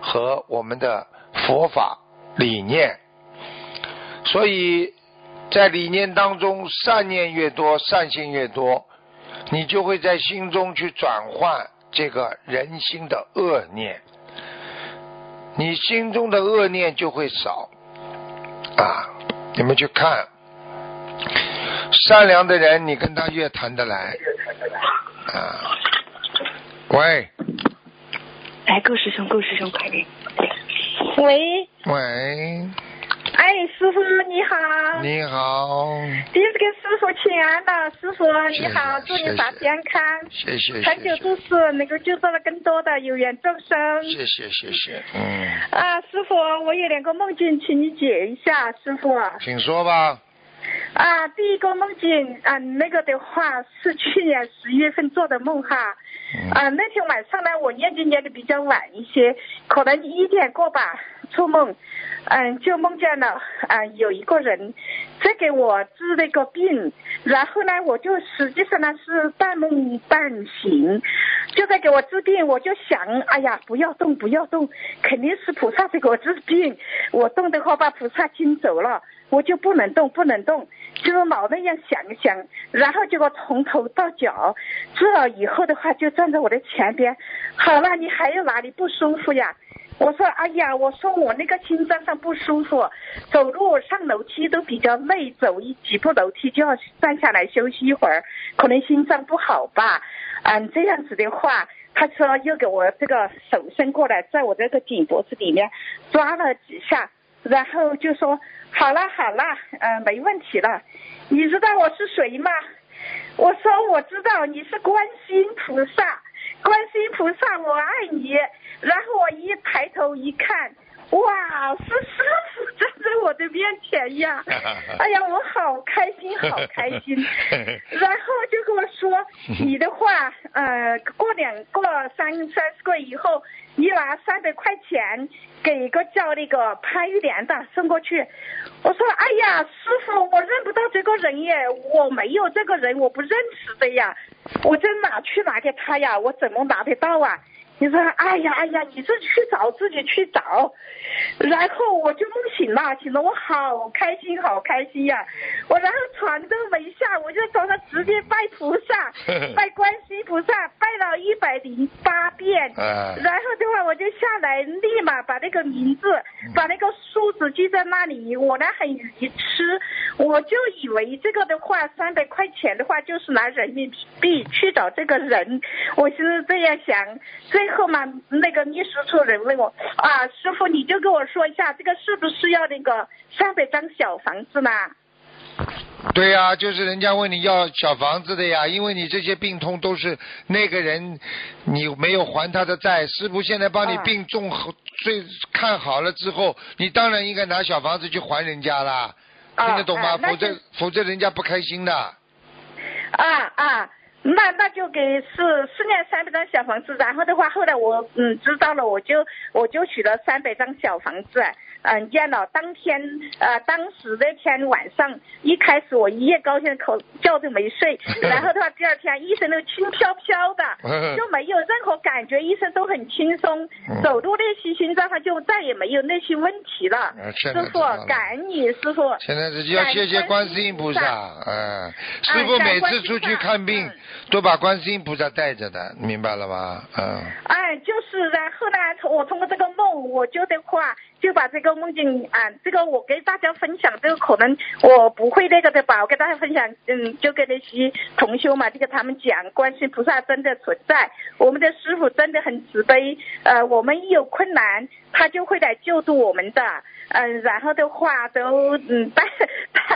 和我们的佛法理念，所以在理念当中，善念越多，善心越多，你就会在心中去转换这个人心的恶念，你心中的恶念就会少啊。你们去看，善良的人，你跟他越谈得来。啊。喂。哎，顾师兄，顾师兄，快点。喂，喂，哎，师傅你好，你好，第一次跟师傅请安了，师傅你好，祝你法健康，谢谢长久住世，能够救到了更多的有缘众生。谢谢谢谢，嗯，啊，师傅，我有两个梦境，请你解一下，师傅。请说吧。啊，第一个梦境啊，那个的话是去年十一月份做的梦哈，啊，那天晚上呢，我念经念的比较晚一些，可能一点过吧，做梦，嗯，就梦见了啊，有一个人在给我治那个病，然后呢，我就实际上呢是半梦半醒，就在给我治病，我就想，哎呀，不要动，不要动，肯定是菩萨在给我治病，我动的话把菩萨惊走了，我就不能动，不能动，就老那样想想，然后结果从头到脚治了以后的话，就站在我的前边，好了，你还有哪里不舒服呀？我说，哎呀，我说我那个心脏上不舒服，走路上楼梯都比较累，走一几步楼梯就要站下来休息一会儿，可能心脏不好吧。嗯，这样子的话，他说又给我这个手伸过来，在我这个颈脖子里面抓了几下，然后就说好了好了，嗯，没问题了。你知道我是谁吗？我说我知道你是观世音菩萨，观世音菩萨我爱你。然后我一抬头一看，哇，是师傅站在我的面前呀！哎呀，我好开心，好开心。[LAUGHS] 然后就跟我说，[LAUGHS] 你的话，呃，过两过三三四个月以后，你拿三百块钱给一个叫那个潘玉莲的送过去。我说，哎呀，师傅，我认不到这个人耶，我没有这个人，我不认识的呀，我这哪去拿给他呀？我怎么拿得到啊？你说，哎呀，哎呀，你自己去找，自己去找。然后我就梦醒了，醒了，我好开心，好开心呀！我然后床都没下，我就早上直接拜菩萨，[LAUGHS] 拜观世音菩萨，拜了一百零八遍。然后的话，我就下来，立马把那个名字，把那个数字记在那里。我呢很愚痴，我就以为这个的话，三百块钱的话，就是拿人民币去找这个人。我是这样想，最后嘛，那个秘书处人问我啊，师傅你就跟我说一下，这个是不是要那个三百张小房子呢？对呀、就是人家问你要小房子的呀，因为你这些病痛都是那个人你没有还他的债，师傅现在帮你啊病重后最看好了之后，你当然应该拿小房子去还人家啦，啊听得懂吗？否则否则人家不开心的。啊啊，那那就给是四念三百张小房子，然后的话，后来我嗯知道了，我就我就取了三百张小房子，嗯，见了当天呃当时那天晚上，一开始我一夜高兴口觉都没睡，[LAUGHS] 然后的话第二天一身都轻飘飘的，[LAUGHS] 就没有任何感觉，一身都很轻松，嗯走路那些心脏上就再也没有那些问题了。师傅感恩你师傅。现在是要谢谢观世音菩萨，嗯，师傅每次出去看病嗯都把观世音菩萨带着的，明白了吗？嗯。哎，就是，然后呢，我通过这个梦，我觉得话就把这个梦境啊，这个我给大家分享，这个可能我不会那个的吧，我给大家分享，嗯，就跟那些同修嘛，就跟他们讲，观世音菩萨真的存在，我们的师傅真的很慈悲，呃，我们一有困难，他就会来救助我们的。嗯，然后的话都嗯，大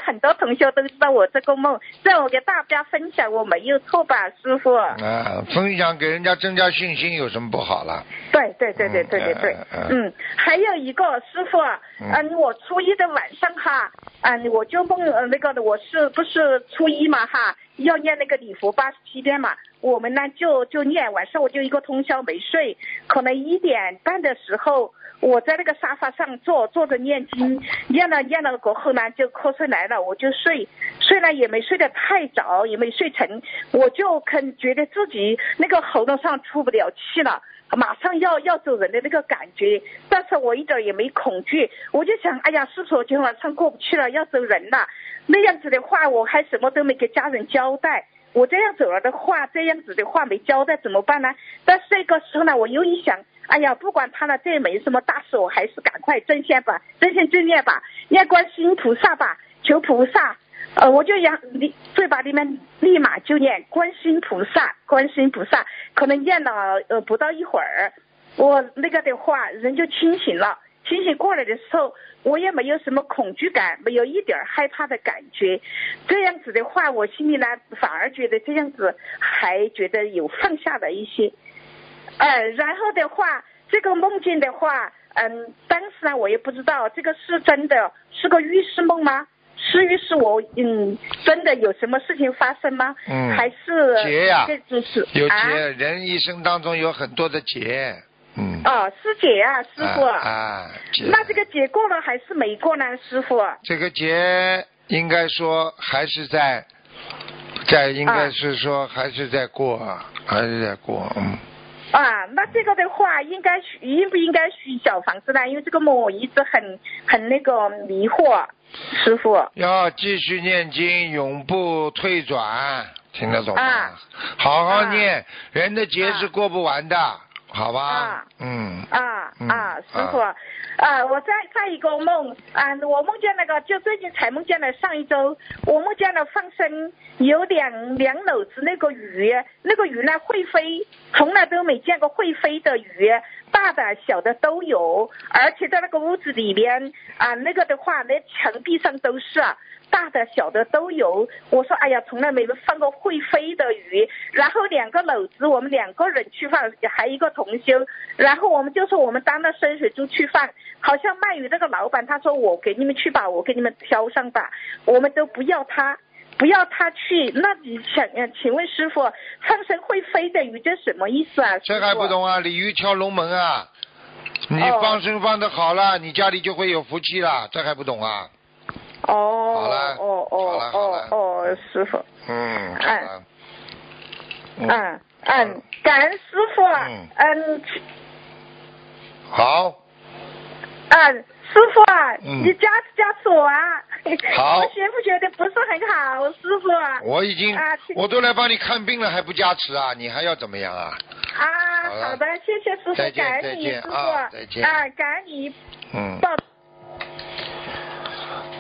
很多同学都知道我这个梦，让我给大家分享，我没有错吧，师傅？啊，分享给人家增加信心有什么不好了？对对对对对对对嗯嗯，嗯，还有一个师傅，嗯嗯，我初一的晚上哈，嗯，我就梦呃那个的，我是不是初一嘛哈，要念那个礼佛八十七遍嘛，我们呢就就念，晚上我就一个通宵没睡，可能一点半的时候。我在那个沙发上坐坐着念经，念了念了过后呢，就瞌睡来了，我就睡，睡了也没睡得太早，也没睡成，我就肯觉得自己那个喉咙上出不了气了。马上要要走人的那个感觉，但是我一点也没恐惧，我就想，哎呀，是不是我今天晚上过不去了，要走人了？那样子的话，我还什么都没给家人交代。我这样走了的话，这样子的话没交代怎么办呢？但是这个时候呢，我又一想，哎呀，不管他了，这也没什么大事，我还是赶快正线吧，正线正念吧，念观世音菩萨吧，求菩萨。呃，我就想立嘴巴里面立马就念观世音菩萨，观世音菩萨，可能念了呃不到一会儿，我那个的话人就清醒了。清醒过来的时候，我也没有什么恐惧感，没有一点害怕的感觉。这样子的话，我心里呢反而觉得这样子还觉得有放下了一些。呃，然后的话，这个梦境的话，嗯，当时呢我也不知道这个是真的，是个预示梦吗？至于是我嗯真的有什么事情发生吗？嗯还是劫呀这就是有啊劫，人一生当中有很多的劫，嗯，哦，师姐啊，师傅。啊啊，那这个节过了还是没过呢，师傅？这个劫应该说还是在，在应该啊是说还是在过，还是在过，嗯。啊，那这个的话，应该应不应该许小房子呢？因为这个梦我一直很很那个迷惑，师傅。要继续念经，永不退转，听得懂吗？啊好好啊念，人的劫是过不完的，好吧？啊嗯。啊嗯啊，师傅啊，我再再一个梦啊，我梦见那个，就最近才梦见的，上一周我梦见了放生有两两篓子那个鱼，那个鱼呢会飞，从来都没见过会飞的鱼，大的小的都有，而且在那个屋子里边啊，那个的话，那墙壁上都是。大的小的都有，我说哎呀，从来没有放过会飞的鱼。然后两个篓子，我们两个人去放，还一个同修。然后我们就说我们当了深水猪去放，好像卖鱼那个老板他说我给你们去吧，我给你们挑上吧，我们都不要他。不要他去，那你想，呃请问师傅，放生会飞的鱼这什么意思啊？这还不懂啊？鲤鱼跳龙门啊！你哦放生放的好了，你家里就会有福气了，这还不懂啊？哦，好了哦哦哦哦，师傅，嗯。嗯嗯，感恩师傅，嗯嗯好，嗯，师傅啊，嗯你加持加持我啊！好 [LAUGHS] 我觉不觉得不是很好，师傅啊？我已经我都来帮你看病了，还不加持啊？你还要怎么样啊？啊，好的，谢谢师傅，感恩你，师傅啊再见啊，感恩你嗯。报。